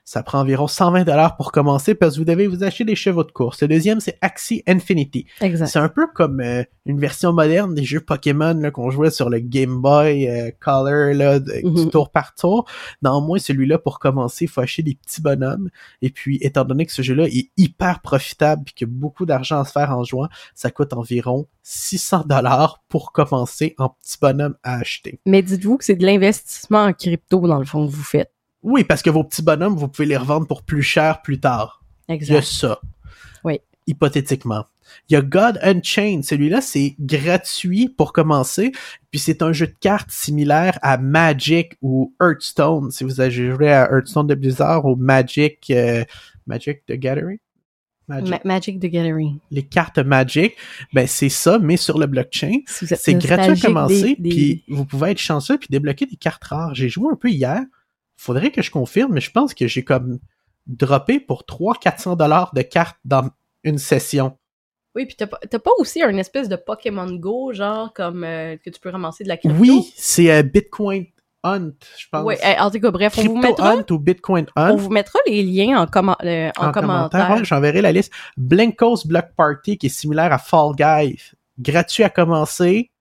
Ça prend environ 120 dollars pour commencer parce que vous devez vous acheter des chevaux de course. Le deuxième, c'est Axie Infinity. Exact. C'est un peu comme euh, une version moderne des jeux Pokémon là, qu'on jouait sur le Game Boy euh, Color là, de- du Mhm. tour par tour. Néanmoins, celui-là, pour commencer, il faut acheter des petits bonhommes. Et puis, étant donné que ce jeu-là est hyper profitable et qu'il y a beaucoup d'argent à se faire en jouant, ça coûte environ 600 dollars pour commencer en petits bonhommes à acheter. Mais dites-vous que c'est de l'investissement en crypto, dans le fond, que vous faites. Oui, parce que vos petits bonhommes, vous pouvez les revendre pour plus cher plus tard. Il y a Exact. ça. Oui. Hypothétiquement. Il y a God Unchained. Celui-là, c'est gratuit pour commencer. Puis c'est un jeu de cartes similaire à Magic ou Hearthstone. Si vous avez joué à Hearthstone de Blizzard ou Magic, euh, Magic the Gathering? Magic. Ma- Magic the Gathering. Les cartes Magic, ben c'est ça, mais sur le blockchain. Si C'est gratuit à commencer, des- des- puis vous pouvez être chanceux puis débloquer des cartes rares. J'ai joué un peu hier. Faudrait que je confirme, mais je pense que j'ai comme droppé pour 300-400 dollars de cartes dans une session. Oui, puis t'as pas, aussi un espèce de Pokémon Go, genre, comme euh, que tu peux ramasser de la crypto? Oui, c'est euh, Bitcoin Hunt, je pense. Oui, en tout cas, bref, on Crypto vous mettra, Hunt ou Bitcoin on Hunt. vous mettra les liens en, commen- euh, en, commentaire. ouais, j'enverrai la liste. Blankos Block Party, qui est similaire à Fall Guy. Gratuit à commencer.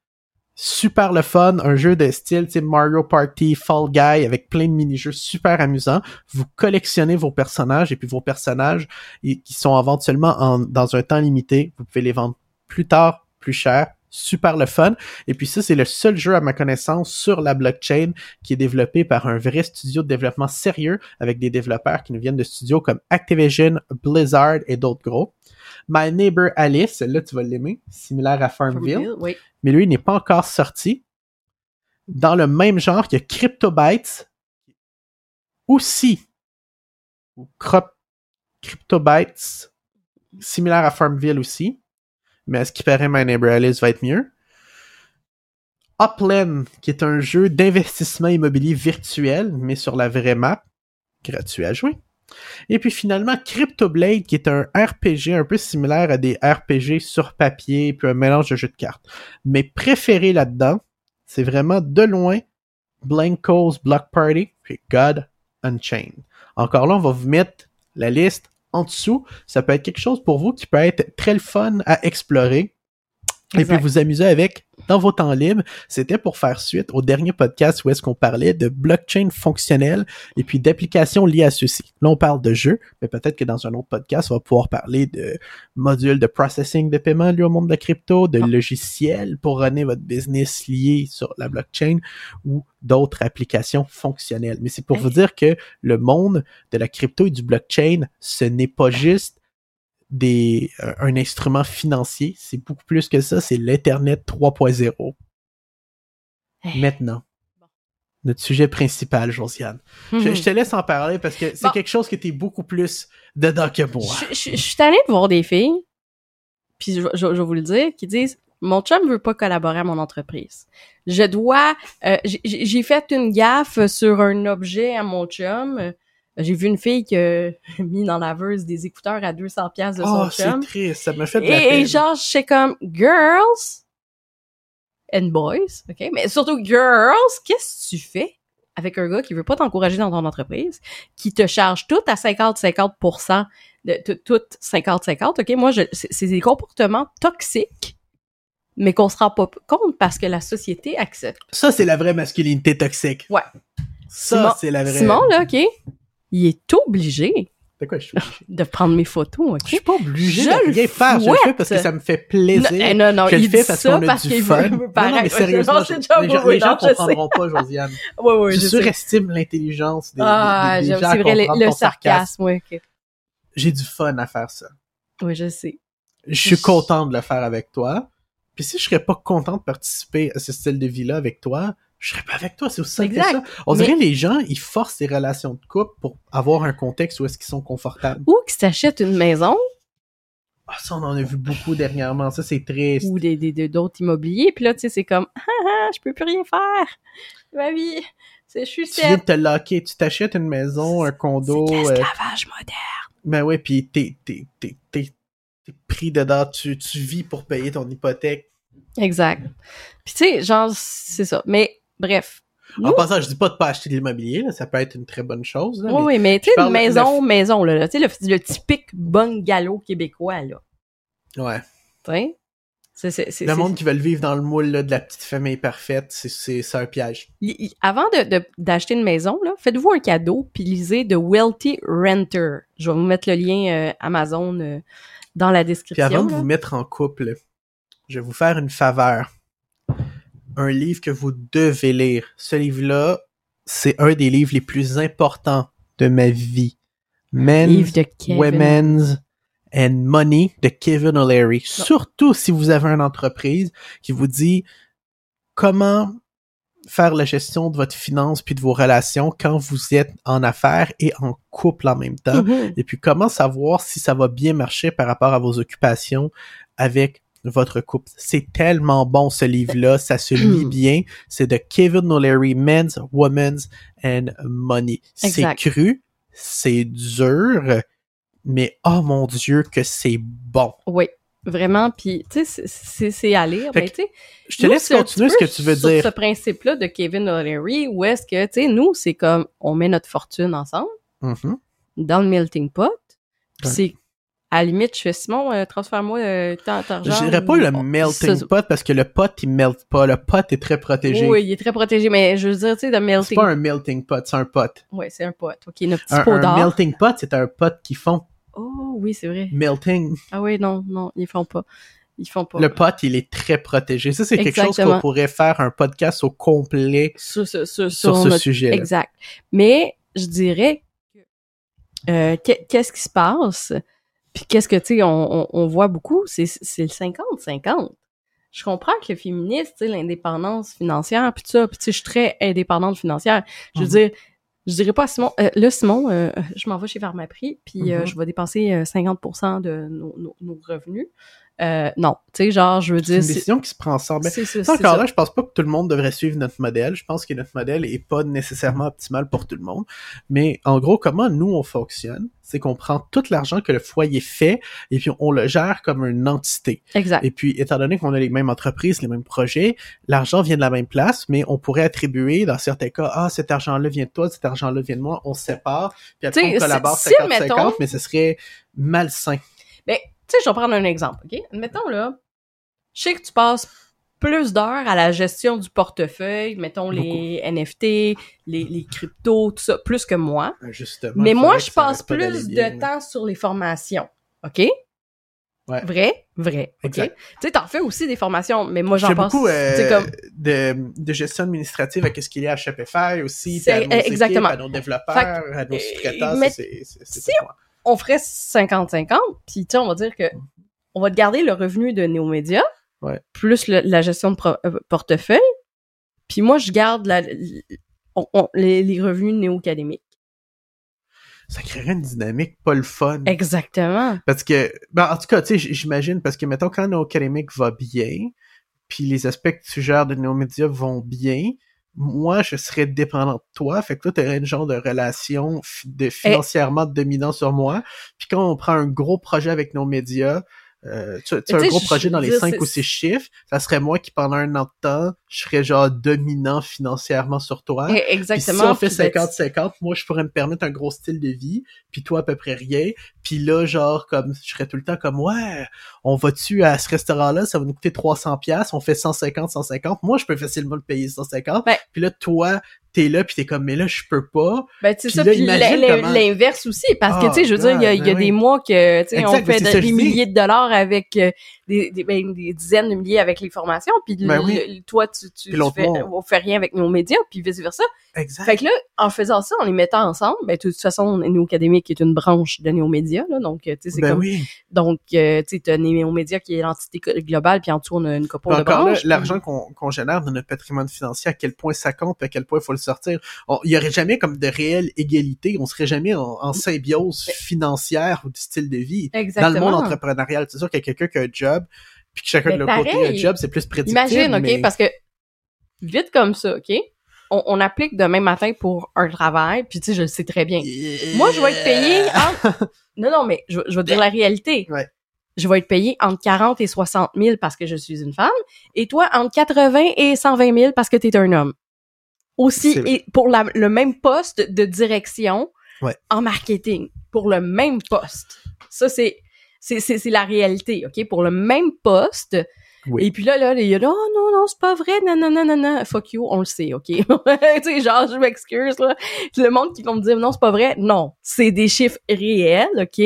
Super le fun. Un jeu de style Mario Party, Fall Guy, avec plein de mini-jeux super amusants. Vous collectionnez vos personnages, et puis vos personnages, qui sont en vente seulement en- dans un temps limité, vous pouvez les vendre plus tard, plus cher. Super le fun. Et puis ça, c'est le seul jeu à ma connaissance sur la blockchain qui est développé par un vrai studio de développement sérieux avec des développeurs qui nous viennent de studios comme Activision, Blizzard et d'autres gros. My Neighbor Alice, celle-là tu vas l'aimer, similaire à Farmville, Farmville, Oui. mais lui il n'est pas encore sorti. Dans le même genre, il y a CryptoBytes aussi, ou Crop CryptoBytes, similaire à Farmville aussi, mais à ce qui paraît, My Neighbor Alice va être mieux. Upland, qui est un jeu d'investissement immobilier virtuel, mais sur la vraie map, gratuit à jouer. Et puis finalement, CryptoBlade, qui est un RPG un peu similaire à des RPG sur papier, puis un mélange de jeux de cartes. Mais préféré là-dedans, c'est vraiment de loin Blanco's Block Party, puis God Unchained. Encore là, on va vous mettre la liste en dessous. Ça peut être quelque chose pour vous qui peut être très le fun à explorer. Et puis vous amuser avec dans vos temps libres. C'était pour faire suite au dernier podcast où est-ce qu'on parlait de blockchain fonctionnel et puis d'applications liées à ceci. Là, on parle de jeux, mais peut-être que dans un autre podcast, on va pouvoir parler de modules de processing de paiement liés au monde de la crypto, de Ah. logiciels pour runner votre business lié sur la blockchain ou d'autres applications fonctionnelles. Mais c'est pour vous dire que le monde de la crypto et du blockchain, ce n'est pas juste des, euh, un instrument financier, c'est beaucoup plus que ça, c'est l'Internet 3.0. Hey. Maintenant, notre sujet principal, Josiane. Je, Mhm. je te laisse en parler parce que c'est Bon. quelque chose que tu es beaucoup plus dedans que moi. Je, je- je suis de voir des filles, puis je, vais vous le dire, qui disent mon chum veut pas collaborer à mon entreprise. Je dois, euh, j'ai fait une gaffe sur un objet à mon chum. J'ai vu une fille qui a [laughs] mis dans la laveuse des écouteurs à 200 pièces de Oh, son c'est chum. triste, ça me fait de la Et, peine. et genre, je sais comme girls and boys, ok, mais surtout girls, qu'est-ce que tu fais avec un gars qui veut pas t'encourager dans ton entreprise, qui te charge tout à 50-50%, de tout- tout 50-50, ok, moi, c'est c'est des comportements toxiques, mais qu'on se rend pas compte parce que la société accepte. Ça, c'est la vraie masculinité toxique. Ouais. Ça, c'est la vraie. Simon, là, ok, il est obligé De quoi je suis obligé? de prendre mes photos, Je suis ok? pas obligé Je de le rien faire. Je le fais parce que ça me fait plaisir. Non, eh, non, non, je le il fais dit parce qu'on a parce du qu'il fun. veut, non, veut non, mais sérieusement, Non, c'est déjà les gens, oui, les gens je comprendront pas, Josiane. [laughs] Ouais, ouais, je, je surestime l'intelligence des, Ah, des, des j'aime- gens c'est vrai, le, le sarcasme, ouais, ok. J'ai du fun à faire ça. Oui, je sais. Je suis Je- content de le faire avec toi. Puis si je serais pas content de participer à ce style de vie-là avec toi, je serais pas avec toi. C'est aussi simple que ça. On Mais- dirait les gens, ils forcent les relations de couple pour avoir un contexte où est-ce qu'ils sont confortables. Ou qui s'achète une maison, Ah, ça, on en a vu beaucoup dernièrement. Ça, c'est triste. ou des des- d'autres immobiliers. Puis là, tu sais, c'est comme [laughs] ah ah, je peux plus rien faire. Ma vie, c'est je suis Tu viens de sept. te locker, tu t'achètes une maison, un condo. C'est euh, l'esclavage moderne. ben ouais, puis t'es, t'es, t'es, t'es, t'es pris dedans, tu, tu vis pour payer ton hypothèque. Exact. Puis tu sais, genre c'est ça. Mais bref. En passant, je dis pas de pas acheter de l'immobilier, là, ça peut être une très bonne chose. Là, Oui, mais oui, mais tu sais, de- maison, maison, là, tu sais, le, le typique bungalow québécois, là. Ouais. Tu? C'est, c'est, c'est, Le monde qui veut le vivre dans le moule là, de la petite famille parfaite, c'est, un piège. Avant de, de- d'acheter une maison, faites-vous un cadeau, puis lisez The Wealthy Renter. Je vais vous mettre le lien euh, Amazon euh, dans la Puis description. avant de vous mettre en couple, je vais vous faire une faveur. Un livre que vous devez lire. Ce livre-là, c'est un des livres les plus importants de ma vie. Men, Livre de Kevin. Women's and Money de Kevin O'Leary. Surtout si vous avez une entreprise qui vous dit comment faire la gestion de votre finance puis de vos relations quand vous êtes en affaires et en couple en même temps. Mhm. Et puis comment savoir si ça va bien marcher par rapport à vos occupations avec votre couple. C'est tellement bon ce livre-là, ça se lit bien. C'est de Kevin O'Leary, Men's, Women's and Money. C'est cru, c'est dur, mais oh mon Dieu que c'est bon. Oui, vraiment. Puis, tu sais, c'est- à lire. Mais, tu sais, Je te nous, laisse continuer ce que tu veux sur dire. ce principe-là de Kevin O'Leary, où est-ce que, tu sais, nous, c'est comme, on met notre fortune ensemble Mhm. dans le melting pot. C'est, à la limite, je fais Simon, euh, transfère-moi euh, tant tant Je d'argent. dirais pas le melting ça- pot parce que le pot il melt pas. Le pot est très protégé. Oui, il est très protégé, mais je veux dire, tu sais, de C'est melting pas un melting pot, c'est un pot. Ouais, c'est un pot. OK, notre petit Un, pot un d'or. melting pot, c'est un pot qui fond. Oh, oui, c'est vrai. Melting. Ah oui, non, non, ils font pas. Ils font pas. Le pot, il est très protégé. Ça, c'est quelque chose qu'on pourrait faire un podcast au complet Sur, sur, sur, sur, sur ce notre- sujet-là. Exact. Mais je dirais que euh, qu'est- qu'est-ce qui se passe? Puis qu'est-ce que, tu sais, on, on, on voit beaucoup, c'est c'est le 50-50. Je comprends que le féministe, tu sais, l'indépendance financière, puis tout ça, puis tu sais, je suis très indépendante financière. Je veux Mhm. dire, je dirais pas à Simon, euh, là, Simon, euh, je m'en vais chez Pharmaprix, puis euh, Mhm. je vais dépenser euh, 50% de nos, nos, nos revenus. Euh, non, tu sais, genre, je veux C'est une dire, c'est décision qui se prend ensemble. c'est- c'est- Ça, c'est encore ça. là, je pense pas que tout le monde devrait suivre notre modèle. Je pense que notre modèle est pas nécessairement optimal pour tout le monde. Mais en gros, comment nous on fonctionne, c'est qu'on prend tout l'argent que le foyer fait et puis on le gère comme une entité. Exact. Et puis, étant donné qu'on a les mêmes entreprises, les mêmes projets, l'argent vient de la même place, mais on pourrait attribuer, dans certains cas, ah, cet argent-là vient de toi, cet argent-là vient de moi, on se sépare, puis après T'sais, on collabore si- 50-50, si, mettons- mais ce serait malsain. Ben, tu sais, je vais prendre un exemple, OK? Admettons, là, je sais que tu passes plus d'heures à la gestion du portefeuille, mettons les NFT, les, les cryptos, tout ça, plus que moi. Justement. Mais moi, je passe plus bien, de temps sur les formations, OK? Ouais. Vrai? Vrai, OK? Tu sais, t'en fais aussi des formations, mais moi, j'en passe, beaucoup euh, comme... de, de gestion administrative à ce qu'il y a à Shopify aussi, C'est- puis à nos équipes, exactement. à nos développeurs, à nos sous-traitants, c'est on ferait 50-50, puis tu sais, on va dire que on va te garder le revenu de Neomédia, Ouais. plus le- la gestion de pro- euh, portefeuille, puis moi, je garde la, on- on- les, les revenus néo-académiques. Ça créerait une dynamique pas le fun. Exactement. Parce que, ben, en tout cas, tu sais, j'imagine, parce que, mettons, quand nos académiques va bien, puis les aspects que tu gères de nos médias vont bien, moi, je serais dépendant de toi, fait que toi, t'aurais une genre de relation de financièrement dominant sur moi, puis quand on prend un gros projet avec nos médias, euh, tu, tu as un gros je- projet dans les cinq ou six chiffres, ça serait moi qui, pendant un an de temps, je serais genre dominant financièrement sur toi. Eh, Puis Exactement. si on fait Puis ben, 50-50, moi, je pourrais me permettre un gros style de vie, puis toi, à peu près rien. Puis là, genre, comme, je serais tout le temps comme, ouais, on va-tu à ce restaurant-là, ça va nous coûter 300 pièces, on fait 150, 150. Moi, je peux facilement le payer 150. Ben- puis là, toi, t'es là, puis t'es comme, mais là, je peux pas. Ben, c'est ça, puis comment- l'inverse aussi, parce que, Oh, tu sais, je veux dire, il y a, il y a God, des ben mois que, tu sais, Exact, on fait de- ça des milliers de dollars avec euh, des, des, ben, des dizaines de milliers avec les formations, puis Ben le- oui. le- toi, tu, tu, fais, on fait rien avec nos médias, puis vice-versa. Exact. Fait que là, en faisant ça, en les mettant ensemble, ben, de toute façon, Néo Académique est une branche de Néo Média. Là, donc, euh, tu sais, c'est Ben comme... oui. Donc, euh, tu sais, t'as Néo-Média qui est l'entité globale, puis en dessous, on a une couple de branches. l'argent qu'on génère dans notre patrimoine financier, à quel point ça compte, à quel point il faut le sortir. Il y aurait jamais comme de réelle égalité, on serait jamais en, en symbiose financière ou du style de vie. Dans Exactement. le monde entrepreneurial, c'est sûr qu'il y a quelqu'un qui a un job, puis que chacun Mais de leur côté a un job, c'est plus prédictible. Imagine, OK, mais- parce que vite comme ça, OK, on, on applique demain matin pour un travail, puis tu sais, je le sais très bien. Moi, je vais être payé entre... [laughs] Non, non, mais je, je vais te dire la réalité. Ouais. Je vais être payé entre 40 et 60 000 parce que je suis une femme, et toi, entre 80 et 120 000 parce que tu es un homme. Aussi, et pour la- le même poste de direction Ouais. en marketing, pour le même poste. Ça, c'est c'est c'est c'est la réalité, OK? Pour le même poste. Oui. Et puis là, là, il y a non, non, non, c'est pas vrai, non, non, non, non, non, fuck you, on le sait, OK? [laughs] tu sais, genre, je m'excuse, là. Le monde qui va me dire, non, c'est pas vrai, non, c'est des chiffres réels, OK?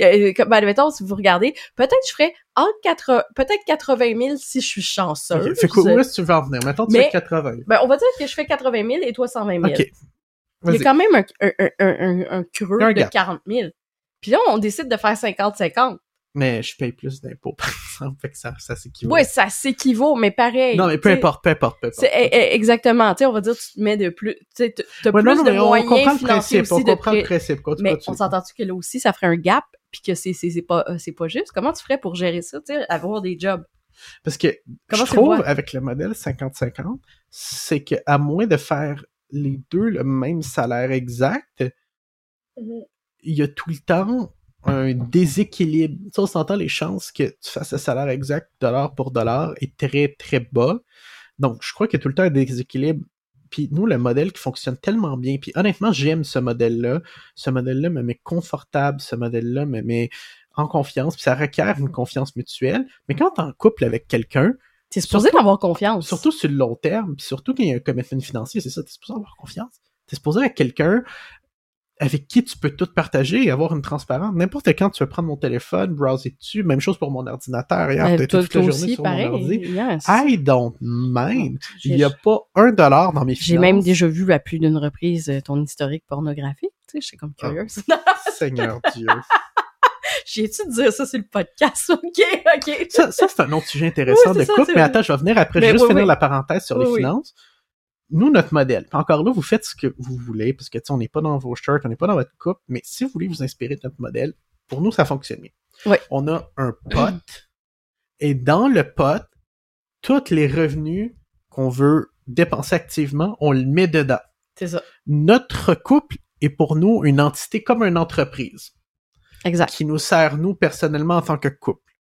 Euh, comme, ben, admettons, si vous regardez, peut-être je ferais entre 80, peut-être 80 000 si je suis chanceuse. Ok, Fait quoi, où est-ce que tu veux en venir? Mettons, tu Mais- fais 80. Ben, on va dire que je fais 80 000 et toi 120 000. Ok. Il y a quand même un, un, un, un, un creux de gap. 40 000. Puis là, on décide de faire 50-50. Mais je paye plus d'impôts, [laughs] par exemple, fait que ça, ça s'équivaut. Ouais, ça s'équivaut, mais pareil. non, mais peu importe, peu importe, peu importe. Eh, eh, exactement, tu sais, on va dire tu te mets de plus, tu Ouais, plus non, non, de mais on moyens comprend le financiers principe, on de comprend le principe. Continue, Mais continue. on s'entend-tu que là aussi, ça ferait un gap, puis que c'est c'est c'est pas euh, c'est pas juste? Comment tu ferais pour gérer ça, tu sais, avoir des jobs? Parce que Comment je trouve, avec le modèle 50-50, c'est que à moins de faire les deux le même salaire exact, il y a tout le temps un déséquilibre. Tu sais, on s'entend les chances que tu fasses le salaire exact dollar pour dollar est très très bas. Donc, je crois qu'il y a tout le temps un déséquilibre. Puis nous, le modèle qui fonctionne tellement bien, puis honnêtement, j'aime ce modèle-là. Ce modèle-là me met confortable, ce modèle-là me met en confiance, puis ça requiert une confiance mutuelle. Mais quand t'es en couple avec quelqu'un, T'es supposé d'avoir confiance. surtout sur le long terme, puis surtout quand il y a un commitment financier, c'est ça, t'es supposé avoir confiance. T'es supposé être quelqu'un avec qui tu peux tout partager et avoir une transparence. N'importe quand tu veux prendre mon téléphone, browser dessus, même chose pour mon ordinateur. Regarde, Euh, toi, toute la journée aussi, sur mon pareil. ordi. yes. I don't mind. J'ai- Il n'y a pas un dollar dans mes finances. J'ai même déjà vu à plus d'une reprise euh, ton historique pornographique. Tu sais, j'étais comme Ah. curieuse. [laughs] Seigneur Dieu. [laughs] J'ai-tu de dire ça sur le podcast? [laughs] OK, OK. Ça, ça c'est un autre sujet intéressant Oui, de ça, couple, mais attends, je vais venir après. Je Mais vais juste oui, finir oui. la parenthèse sur les finances. Nous, notre modèle, encore là, vous faites ce que vous voulez, parce que, tu sais, on n'est pas dans vos shirts, on n'est pas dans votre couple, mais si vous voulez vous inspirer de notre modèle, pour nous, ça fonctionne bien. Oui. On a un pot, et dans le pot, tous les revenus qu'on veut dépenser activement, on le met dedans. C'est ça. Notre couple est pour nous une entité comme une entreprise Exact. qui nous sert, nous, personnellement, en tant que couple.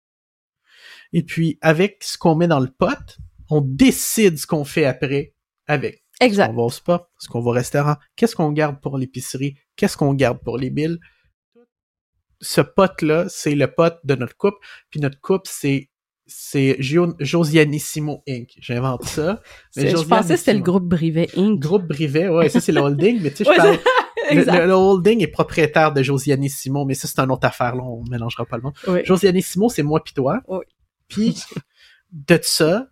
Et puis, avec ce qu'on met dans le pot, on décide ce qu'on fait après avec. Est-ce Exact. qu'on va au spa? Est-ce qu'on va au restaurant? Qu'est-ce qu'on garde pour l'épicerie? Qu'est-ce qu'on garde pour les billes? Ce pot-là, c'est le pot de notre couple. Puis notre couple, c'est c'est Josianissimo Inc. J'invente ça. [laughs] Mais Je pensais que c'était le groupe Brivet Inc. Groupe Brivet, ouais, ça c'est le holding, mais tu sais, je Ouais, parle, le, exact. le- le holding est propriétaire de Josianissimo, mais ça c'est une autre affaire, là, on mélangera pas le nom. Oui. Josianissimo, c'est moi pis toi. Oui. Puis de ça,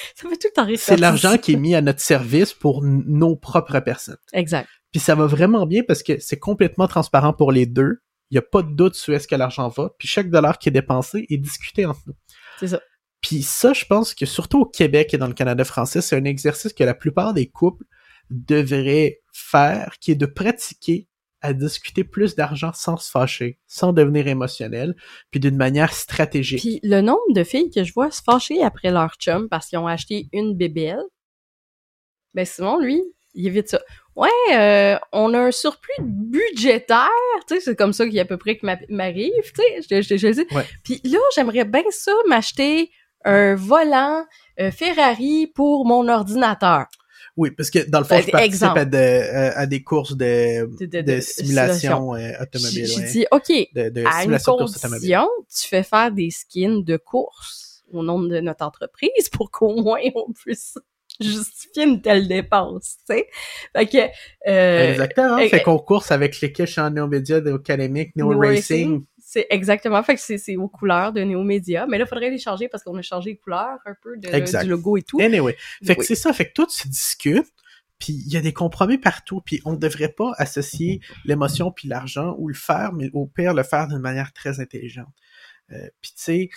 [laughs] Ça fait tout le temps rire. c'est l'argent qui est [laughs] mis à notre service pour nos propres personnes. Exact. Puis ça va vraiment bien parce que c'est complètement transparent pour les deux. Il y a pas de doute sur est-ce que l'argent va. Puis chaque dollar qui est dépensé est discuté entre nous. C'est ça. Puis ça, je pense que surtout au Québec et dans le Canada français, c'est un exercice que la plupart des couples devraient faire, qui est de pratiquer à discuter plus d'argent sans se fâcher, sans devenir émotionnel, puis d'une manière stratégique. Puis le nombre de filles que je vois se fâcher après leur chum parce qu'ils ont acheté une bébelle, ben Simon, lui, il évite ça. Ouais, euh, on a un surplus budgétaire, tu sais, c'est comme ça qu'il y a à peu près que m'a- m'arrive, tu sais, je, je, dis. Ouais. Puis là, j'aimerais bien ça m'acheter un volant euh, Ferrari pour mon ordinateur. Oui, parce que dans le fond, Ben, je participe à, de- euh, à des courses de, De, de, simulation euh, automobile. j'ai ouais. dit, OK, à une condition, tu fais faire des skins de course au nom de notre entreprise pour qu'au moins on puisse justifier une telle dépense, tu sais. Fait que, euh, Exactement. euh, fait qu'on course avec l'équipe chez Neo Media, Neo C'est exactement, fait que c'est c'est aux couleurs de Neo Media, mais là, faudrait les changer parce qu'on a changé les couleurs un peu de, Exact. du logo et tout. Anyway. Fait que Oui. c'est ça. Fait que tout se discute. Puis il y a des compromis partout, puis on ne devrait pas associer l'émotion puis l'argent ou le faire, mais au pire le faire d'une manière très intelligente. Euh, puis tu sais,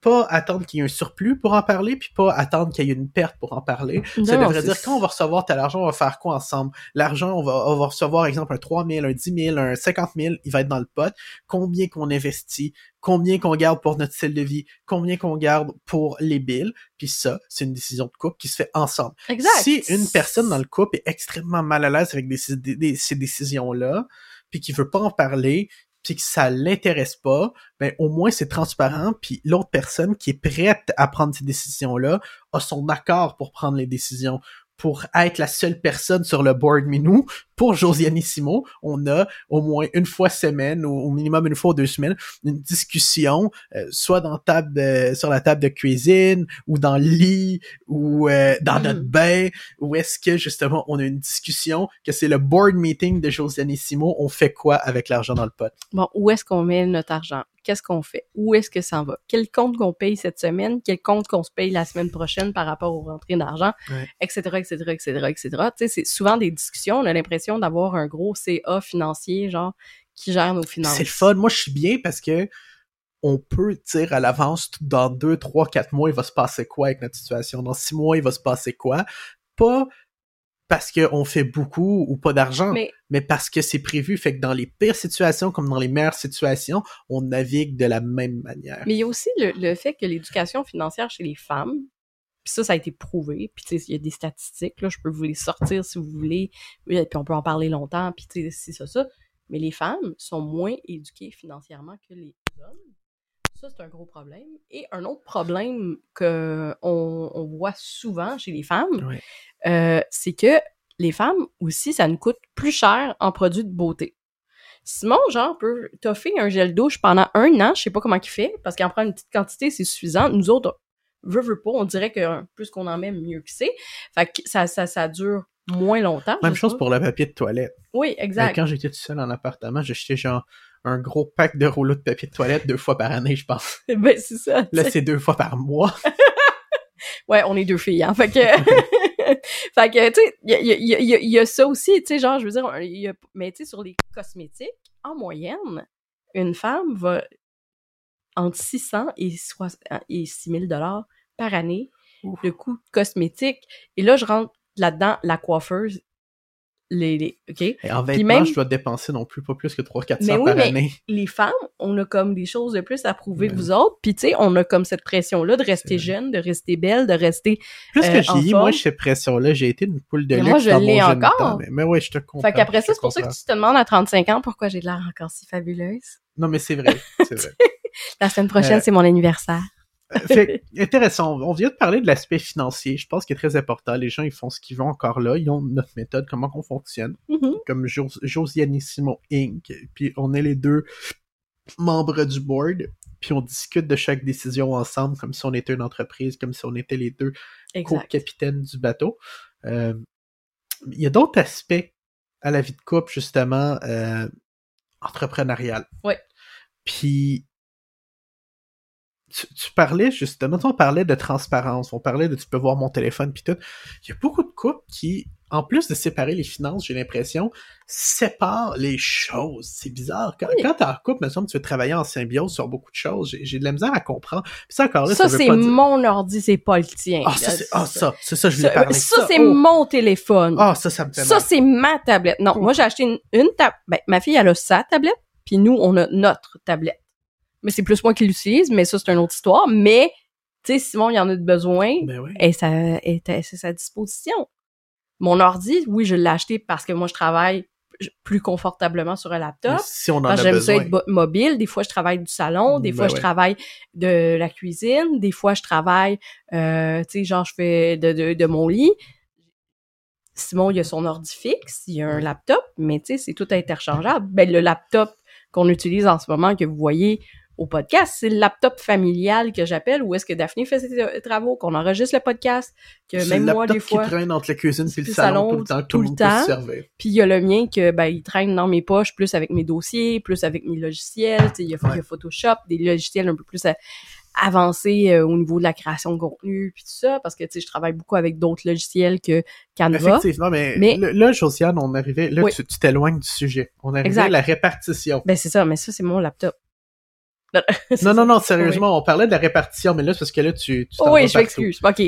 pas attendre qu'il y ait un surplus pour en parler, puis pas attendre qu'il y ait une perte pour en parler. ça devrait dire quand on va recevoir tel argent, on va faire quoi ensemble? L'argent, on va, on va recevoir, exemple, un 3 000, un 10 000, un 50 000, il va être dans le pot. Combien qu'on investit? Combien qu'on garde pour notre style de vie? Combien qu'on garde pour les billes? Puis ça, c'est une décision de couple qui se fait ensemble. Exact. Si une personne dans le couple est extrêmement mal à l'aise avec ces décisions-là, puis qui veut pas en parler, puis que ça l'intéresse pas, ben au moins c'est transparent, puis l'autre personne qui est prête à prendre ces décisions-là a son accord pour prendre les décisions pour être la seule personne sur le board, mais nous, pour Josianissimo, on a au moins une fois semaine, ou au minimum une fois ou deux semaines, une discussion, euh, soit dans table sur la table de cuisine, ou dans le lit, ou euh, dans notre mm. bain, où est-ce que justement on a une discussion, que c'est le board meeting de Josianissimo, on fait quoi avec l'argent dans le pot? Bon, où est-ce qu'on met notre argent? qu'est-ce qu'on fait? Où est-ce que ça en va? Quel compte qu'on paye cette semaine? Quel compte qu'on se paye la semaine prochaine par rapport aux rentrées d'argent? Etc., etc., etc., etc. Tu sais, c'est souvent des discussions. On a l'impression d'avoir un gros CA financier, genre, qui gère nos finances. C'est le fun. Moi, je suis bien parce que on peut dire à l'avance, dans deux, trois, quatre mois, il va se passer quoi avec notre situation? Dans six mois, il va se passer quoi? Pas parce qu'on fait beaucoup ou pas d'argent, mais... parce que c'est prévu. Fait que dans les pires situations comme dans les meilleures situations, on navigue de la même manière. Mais il y a aussi le, fait que l'éducation financière chez les femmes, puis ça, ça a été prouvé. Puis tu sais, il y a des statistiques, là, je peux vous les sortir si vous voulez, puis on peut en parler longtemps, puis tu sais, c'est ça, ça. Mais les femmes sont moins éduquées financièrement que les hommes. Ça, c'est un gros problème. Et un autre problème que on, voit souvent chez les femmes, euh, c'est que les femmes aussi, ça nous coûte plus cher en produits de beauté. Simon, genre, peut t'offrir un gel douche pendant un an, je sais pas comment il fait, parce qu'il en prend une petite quantité, c'est suffisant. Nous autres, veut, veut pas, on dirait que plus qu'on en met, mieux que c'est. Fait que ça, ça, ça dure moins longtemps. Même chose pour le papier de toilette. Oui, exact. quand j'étais tout seul en appartement, j'achetais genre un gros pack de rouleaux de papier de toilette deux fois par année, je pense. [laughs] Ben, c'est ça. Là, c'est deux fois par mois. [laughs] ouais, on est deux filles, hein. Fait que, [laughs] fait que, tu sais, il y a, y, y a, ça aussi, tu sais, genre, je veux dire, y a, mais tu sais, sur les cosmétiques, en moyenne, une femme va entre 600 et, 60, et 6000 dollars par année le coût cosmétique. Et là, je rentre là-dedans la coiffeuse les, les OK? Et en vêtements, même, je dois dépenser non plus pas plus que 3 400 mais oui, par mais année. Les femmes, on a comme des choses de plus à prouver que vous autres, puis tu sais, on a comme cette pression là de rester jeune, de rester belle, de rester Plus que euh, j'ai moi cette pression là, j'ai été une poule de luxe moi, je l'ai encore. mais, mais oui, je te comprends. Fait qu'après ça, c'est pour ça que tu te demandes à 35 ans pourquoi j'ai de l'air encore si fabuleuse. Non, mais c'est vrai, c'est vrai. [laughs] La semaine prochaine, euh, c'est mon anniversaire. Euh, fait, intéressant. On vient de parler de l'aspect financier. Je pense qu'il est très important. Les gens, ils font ce qu'ils veulent encore là. Ils ont notre méthode, comment on fonctionne. Mm-hmm. Comme Josianissimo Inc. Puis on est les deux membres du board. Puis on discute de chaque décision ensemble, comme si on était une entreprise, comme si on était les deux co-capitaines du bateau. Euh, il y a d'autres aspects à la vie de couple, justement, euh, entrepreneurial. Ouais. Puis tu, tu, parlais justement, on parlait de transparence, on parlait de tu peux voir mon téléphone puis tout. Il y a beaucoup de couples qui, en plus de séparer les finances, j'ai l'impression, séparent les choses. C'est bizarre. Quand, quand t'es en couple, me semble, tu veux travailler en symbiose sur beaucoup de choses. J'ai de la misère à comprendre. Puis ça encore là, ça, ça c'est mon ordi, c'est pas le tien. Ah, ça, c'est ah, ça, c'est ça, je voulais parler. Ça, ça c'est oh. mon téléphone. Ah, ça, ça me fait Ça, c'est ma tablette. Non, oh. moi, j'ai acheté une, une tablette. Ben, ma fille, elle a sa tablette, puis nous, on a notre tablette mais c'est plus moi qui l'utilise, mais ça, c'est une autre histoire. Mais, tu sais, Simon, il y en a de besoin, ben oui. et ça est à sa disposition. Mon ordi, oui, je l'ai acheté parce que moi, je travaille plus confortablement sur un laptop. si on en a J'aime ça être mobile. Des fois, je travaille du salon. Des ben fois, je travaille de la cuisine. Des fois, je travaille, euh, tu sais, genre, je fais de, de, de, mon lit. Simon, il y a son ordi fixe, il y a un laptop, mais tu sais, c'est tout interchangeable. Ben, le laptop qu'on utilise en ce moment, que vous voyez au podcast. C'est le laptop familial que j'appelle, où est-ce que Daphné fait ses travaux, qu'on enregistre le podcast, que même moi, des fois... qui traîne entre la cuisine et le salon, tout le temps, tout, le temps. Puis il y a le mien que, ben, il traîne dans mes poches, plus avec mes dossiers, plus avec mes logiciels, il y, a, Photoshop, des logiciels un peu plus avancé euh, au niveau de la création de contenu puis tout ça parce que tu sais je travaille beaucoup avec d'autres logiciels que Canva. Effectivement, mais, Mais- le- là, Josiane, on arrivait, là, Oui. tu t'éloignes du sujet. On arrivait Exact. à la répartition. Ben c'est ça, mais ça c'est mon laptop. [laughs] Non, non, non, sérieusement, on parlait de la répartition, mais là, c'est parce que là, tu, tu Oh, oui, je m'excuse. OK.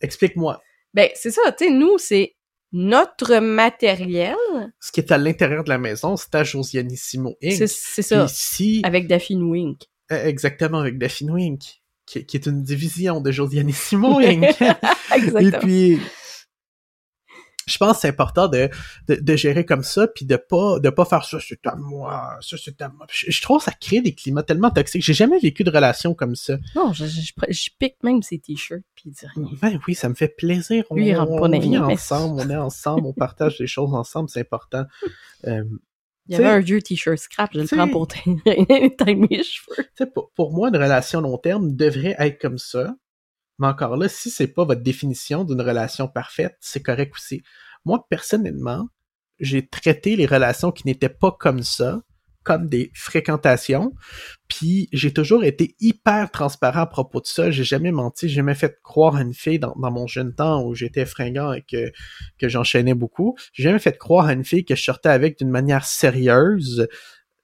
Explique-moi. Ben c'est ça, tu sais nous c'est notre matériel, Ce qui est à l'intérieur de la maison, c'est à Josianissimo Inc. c'est ça ici, avec Daphne Wink. euh, exactement, avec Daphne Wink, qui, qui est une division de Josianissimo [laughs] Inc. Et Exactement. puis, je pense que c'est important de, de, de gérer comme ça, puis de pas de pas faire ça, c'est à moi, ça c'est à moi. Je, je trouve que ça crée des climats tellement toxiques. J'ai jamais vécu de relation comme ça. Non, je, je, je, je pique même ses t-shirts puis il dit rien. Ben oui, ça me fait plaisir. On, Lui, il rentre pas on dans les vit ensemble, on est ensemble, on partage des choses ensemble, c'est important. Euh, Il y avait un vieux t-shirt scrap, je le prends pour [laughs] teindre mes cheveux. pour, pour moi, une relation long terme devrait être comme ça. Mais encore là, si c'est pas votre définition d'une relation parfaite, c'est correct aussi. Moi, personnellement, j'ai traité les relations qui n'étaient pas comme ça comme des fréquentations. Puis j'ai toujours été hyper transparent à propos de ça. J'ai jamais menti, j'ai jamais fait croire à une fille dans, mon jeune temps où j'étais fringant et que, que j'enchaînais beaucoup. J'ai jamais fait croire à une fille que je sortais avec d'une manière sérieuse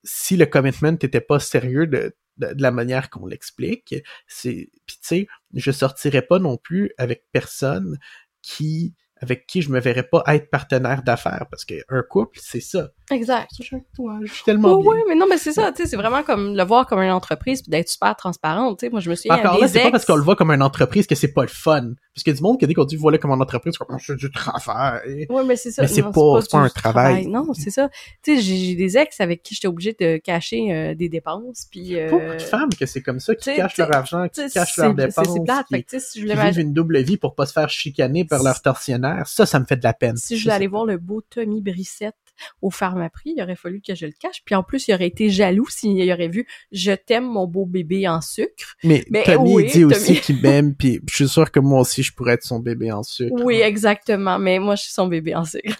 si le commitment n'était pas sérieux de la manière qu'on l'explique. C'est, puis tu sais, je sortirais pas non plus avec personne qui avec qui je me verrais pas être partenaire d'affaires parce qu'un couple c'est ça. Exact. Je suis je suis tellement Oh, bien. ouais, mais non, mais c'est ça, tu sais, c'est vraiment comme le voir comme une entreprise puis d'être super transparente, tu sais. Moi, je me souviens Encore là, c'est pas parce qu'on le voit comme une entreprise que c'est pas le fun. Parce qu'il y a du monde qui dit qu'on dit voilà comme une entreprise, c'est comme c'est du travail. Ouais, mais c'est ça. Mais c'est pas- c'est pas du un travail. Non, c'est ça. Tu sais, j'ai des ex avec qui j'étais obligée de cacher euh, des dépenses, puis... Euh, Beaucoup de femmes que c'est comme ça, qui t'sais, cachent t'sais, leur argent, qui cachent leurs dépenses, c'est plate. Fait qui, que, tu sais, si je qui voulais vivent une double vie pour pas se faire chicaner par leur tortionnaire. Ça, ça me fait de la peine. si je voulais aller voir le beau Tommy Brissette au Pharmaprix, il aurait fallu que je le cache. Puis en plus, il aurait été jaloux s'il aurait vu « Je t'aime, mon beau bébé en sucre Mais, Mais Tommy oui, dit aussi qu'il m'aime, puis je suis sûr que moi aussi je pourrais être son bébé en ». sucre. Oui, exactement. Mais moi, je suis son bébé en sucre.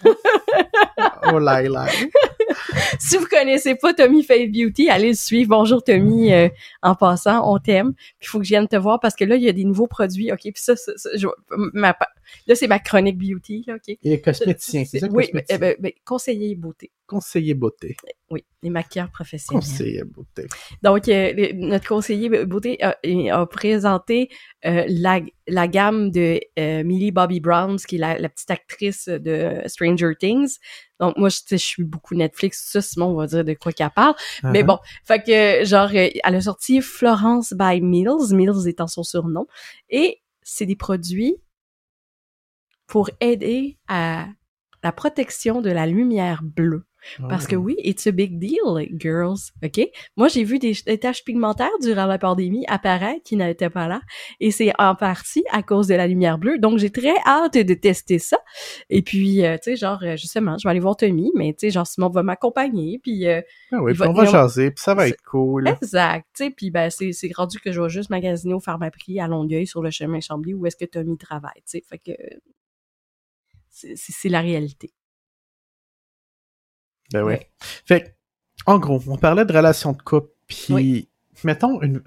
Oh là là. [laughs] [laughs] si vous connaissez pas Tommy Fave Beauty, allez le suivre. Bonjour Tommy, euh, en passant, on t'aime. Puis il faut que je vienne te voir parce que là, il y a des nouveaux produits. OK, puis ça, ça, ça, je- ma, là, c'est ma chronique beauty, là, OK? Il est cosméticien, c'est ça? Oui, eh ben, ben, conseiller beauté. Conseiller beauté. Oui, les maquilleurs professionnels. Conseiller beauté. Donc, euh, le- notre conseiller beauté a, a présenté euh, la, la gamme de euh, Millie Bobby Brown, qui est la, la petite actrice de Stranger Things. Donc, moi, je, suis beaucoup Netflix, tout ça, Simon va dire de quoi qu'elle parle. Mais Uh-huh. bon, fait que, genre, elle a sorti Florence by Mills, Mills étant son surnom, et c'est des produits pour aider à la protection de la lumière bleue. Parce que Oh. oui, it's a big deal, girls, OK? Moi, j'ai vu des, des taches pigmentaires durant la pandémie apparaître qui n'étaient pas là, et c'est en partie à cause de la lumière bleue. Donc, j'ai très hâte de tester ça. Et puis, euh, tu sais, genre, euh, justement, je vais aller voir Tommy, mais tu sais, genre, Simon va m'accompagner, puis euh, Ah oui, puis va- on va jaser, puis ça va être cool. Exact. Tu sais, puis ben c'est c'est rendu que je vais juste magasiner au Pharmaprix à Longueuil sur le chemin Chambly où est-ce que Tommy travaille. Tu sais, fait que c'est la réalité. Ben oui. Ouais. Fait en gros, on parlait de relations de couple, puis Oui. mettons une.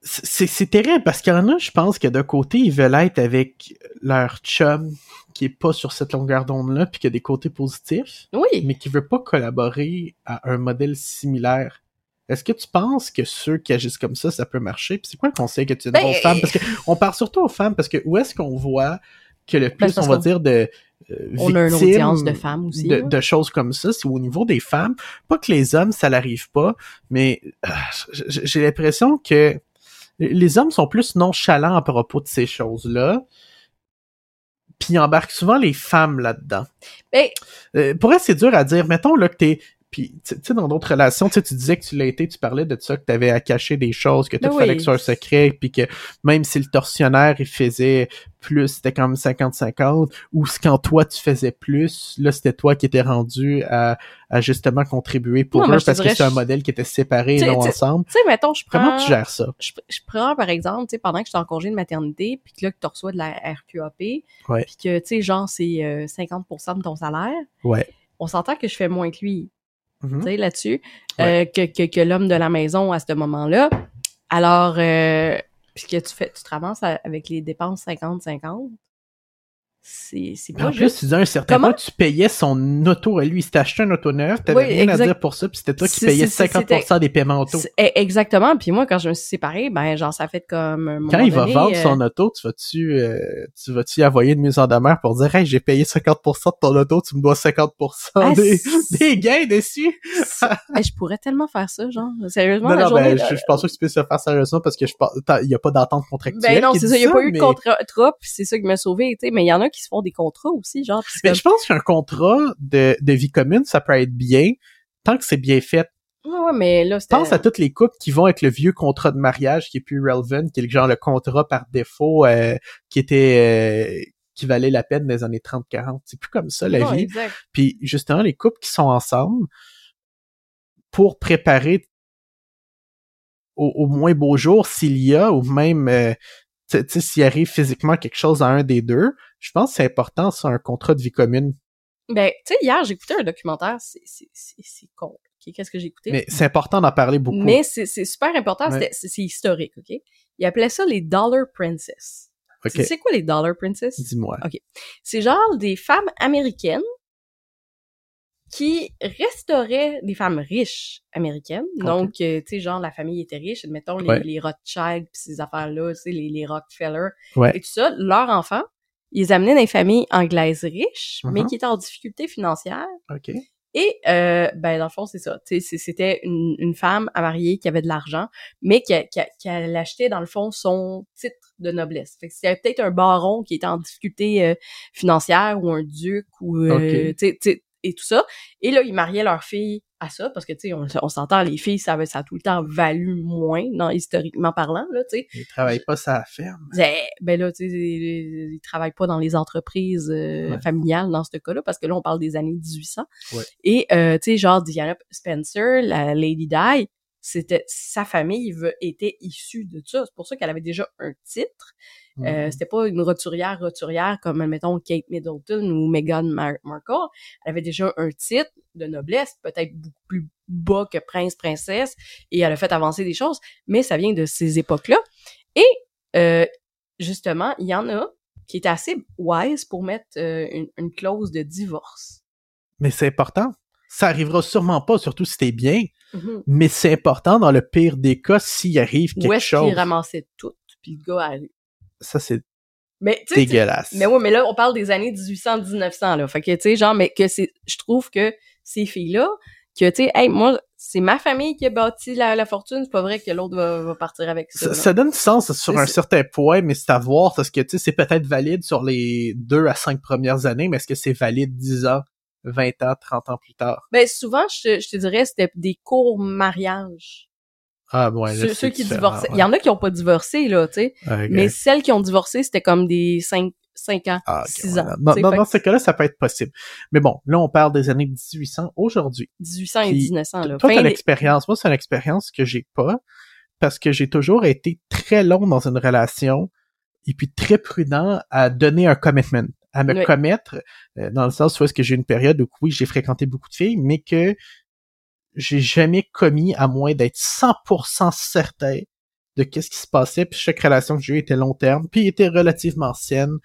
C'est terrible parce qu'il y en a, je pense, que d'un côté, ils veulent être avec leur chum qui est pas sur cette longueur d'onde-là, puis qui a des côtés positifs, Oui. mais qui veut pas collaborer à un modèle similaire. Est-ce que tu penses que ceux qui agissent comme ça, ça peut marcher? Puis c'est quoi le conseil que tu donnes Ben, aux femmes? Parce que on parle surtout aux femmes, parce que où est-ce qu'on voit que le Ben, plus, parce on va dire, de euh, On a une audience de femmes aussi, de, choses comme ça, c'est au niveau des femmes. Pas que les hommes, ça l'arrive pas, mais euh, j- j'ai l'impression que les hommes sont plus nonchalants à propos de ces choses-là. Puis ils embarquent souvent les femmes là-dedans. Ben, Euh, pour elle, c'est dur à dire. Mettons là que t'es. Puis, tu tu sais, dans d'autres relations, tu sais, tu disais que tu l'as été, tu parlais de ça, que t'avais à cacher des choses, que tout Ben fallait oui. que ce soit un secret, puis que même si le tortionnaire, il faisait plus, c'était comme 50-50, ou quand toi, tu faisais plus, là, c'était toi qui étais rendu à, à justement contribuer pour Non, eux, parce que c'est un je- modèle qui était séparé, et Tu non tu- ensemble. tu sais, mettons, je prends... Comment tu gères ça? Je, je prends, par exemple, tu sais, pendant que je suis en congé de maternité, puis que là, que tu reçois de la RQAP, puis que, tu sais, genre, c'est euh, 50% de ton salaire, Ouais. on s'entend que je fais moins que lui, Tu sais, là-dessus, euh, que, que, que l'homme de la maison à ce moment-là. Alors, euh, puis que tu fais, tu te ramasses avec les dépenses 50-50, c'est Puis en pas plus, juste. tu un certain Comment- point, tu payais son auto à lui. Il s'était acheté un auto neuf, t'avais Oui, rien exact. à dire pour ça, puis c'était toi qui payais c'est- 50% des paiements auto. Eh, Exactement. Puis moi, quand je me suis séparée, ben genre ça fait comme un Quand il va vendre euh, son auto, tu vas-tu, euh, tu vas-tu y envoyer une mise en demeure pour dire, hey, j'ai payé 50% de ton auto, tu me dois 50% Ah, [laughs] des, gains dessus? eh, je pourrais tellement faire ça, genre sérieusement Non, la non, journée. ben, là, je, je pense pas que tu puisses le faire sérieusement parce que je il y a pas d'entente contractuelle. ben non, c'est ça. Il y a pas eu de contrat, c'est ça qui m'a sauvé, tu sais. Mais il y en a qui se font des contrats aussi, genre. Mais comme- je pense qu'un contrat de, de vie commune, ça peut être bien, tant que c'est bien fait. Ouais, mais là. Pense à toutes les couples qui vont avec le vieux contrat de mariage qui est plus relevant, qui est le genre le contrat par défaut, euh, qui était, euh, qui valait la peine des années 30-40. C'est plus comme ça, la Non, vie. exact. Puis justement, les couples qui sont ensemble, pour préparer au, au moins beau jour, s'il y a, ou même euh, s'il arrive physiquement quelque chose à un des deux, je pense que c'est important, ça, un contrat de vie commune. Ben, tu sais, hier, j'écoutais un documentaire, c'est, c'est, c'est, c'est con. ok? Qu'est-ce que j'ai écouté? Mais c'est important d'en parler beaucoup. Mais c'est, c'est super important, Ouais. c'est, c'est historique, OK? Ils appelaient ça les Dollar Princess. Ok, Tu sais quoi les Dollar Princess? dis-moi. C'est genre des femmes américaines qui restauraient des femmes riches américaines. Ok. Donc, euh, tu sais, genre, la famille était riche, admettons, les, Ouais. les Rothschild pis ces affaires-là, tu sais, les, les Rockefeller Ouais. et tout ça, leurs enfants, ils amenaient les familles anglaises riches, mais Mhm. qui étaient en difficulté financière. OK. Et, euh, ben, dans le fond, c'est ça. C'était une, une femme à marier qui avait de l'argent, mais qui, a- qui, qui allait acheter, dans le fond, son titre de noblesse. Fait que c'était peut-être un baron qui était en difficulté euh, financière ou un duc ou, euh, Ok. tu sais, tu sais, et tout ça. Et là, ils mariaient leur fille à ça, parce que, tu sais, on, on s'entend, les filles, ça, ça a tout le temps valu moins, non, historiquement parlant, là, tu sais. Ils travaillent pas ça à la ferme. Ben, ben là, tu sais, ils, ils travaillent pas dans les entreprises euh, Ouais. familiales dans ce cas-là, parce que là, on parle des années 1800. Ouais. Et, euh, tu sais, genre, Diana Spencer, la Lady Di, c'était, sa famille était issue de ça. C'est pour ça qu'elle avait déjà un titre. Euh, Mhm. c'était pas une roturière, roturière comme, admettons, Kate Middleton ou Meghan Mar- Markle. Elle avait déjà un titre de noblesse, peut-être beaucoup plus bas que prince, princesse, et elle a fait avancer des choses, mais ça vient de ces époques-là. Et, euh, justement, il y en a qui étaient assez wise pour mettre euh, une, une clause de divorce. Mais c'est important. Ça arrivera sûrement pas, surtout si t'es bien, Mhm. mais c'est important dans le pire des cas s'il arrive Où quelque est-ce chose. qu'ils ramassaient tout, puis le gars. Ça, c'est Mais, dégueulasse. Mais ouais, mais là, on parle des années 1800-1900, là. Fait que, tu sais, genre, mais que c'est, je trouve que ces filles-là, que, tu sais, hey, moi, c'est ma famille qui a bâti la, la fortune, c'est pas vrai que l'autre va, va partir avec ça. Ça, ça donne sens sur un certain point, mais c'est à voir, parce que, tu sais, c'est peut-être valide sur les deux à cinq premières années, mais est-ce que c'est valide 10 ans, 20 ans, 30 ans plus tard? Ben, souvent, je te, je te dirais, c'était des courts mariages. Ah, ouais, là, ceux, qui divorçaient. ouais. Il y en a qui ont pas divorcé, là, tu sais. Mais celles qui ont divorcé, c'était comme des 5, 5 ans, Ah, ok, 6 ouais. ans. Dans, dans- dans que ce cas-là, ça peut être possible. Mais bon, là, on parle des années 1800 aujourd'hui. 1800 et Puis, 1900, là. Toi, t'as des- l'expérience. Moi, c'est une expérience que j'ai pas parce que j'ai toujours été très long dans une relation et puis très prudent à donner un commitment, à me Oui. commettre euh, dans le sens où est-ce que j'ai une période où oui, j'ai fréquenté beaucoup de filles, mais que j'ai jamais commis à moins d'être 100% certain de qu'est-ce qui se passait, puis chaque relation que j'ai eue était long terme, puis était relativement saine,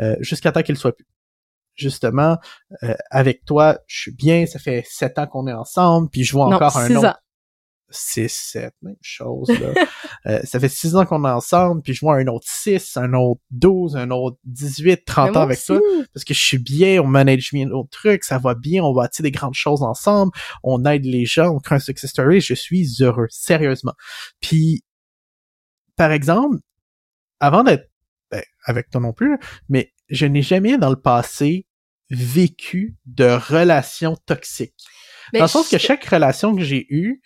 euh, jusqu'à temps qu'elle soit plus. Justement, euh, avec toi, je suis bien, ça fait sept ans qu'on est ensemble, puis je vois non, encore un 6 autre. Ans. 6, 7, même chose, là. [laughs] Euh, ça fait six ans qu'on est ensemble, puis je vois un autre 6, un autre 12, un autre 18, 30 Mais ans avec aussi. toi parce que je suis bien, on manage bien nos trucs, ça va bien, on bâtit des grandes choses ensemble, on aide les gens, on crée un success story, je suis heureux, sérieusement. Puis, par exemple, avant d'être ben, avec toi non plus, mais je n'ai jamais dans le passé vécu de relations toxiques. Ben, Dans le sens que chaque relation que j'ai eue,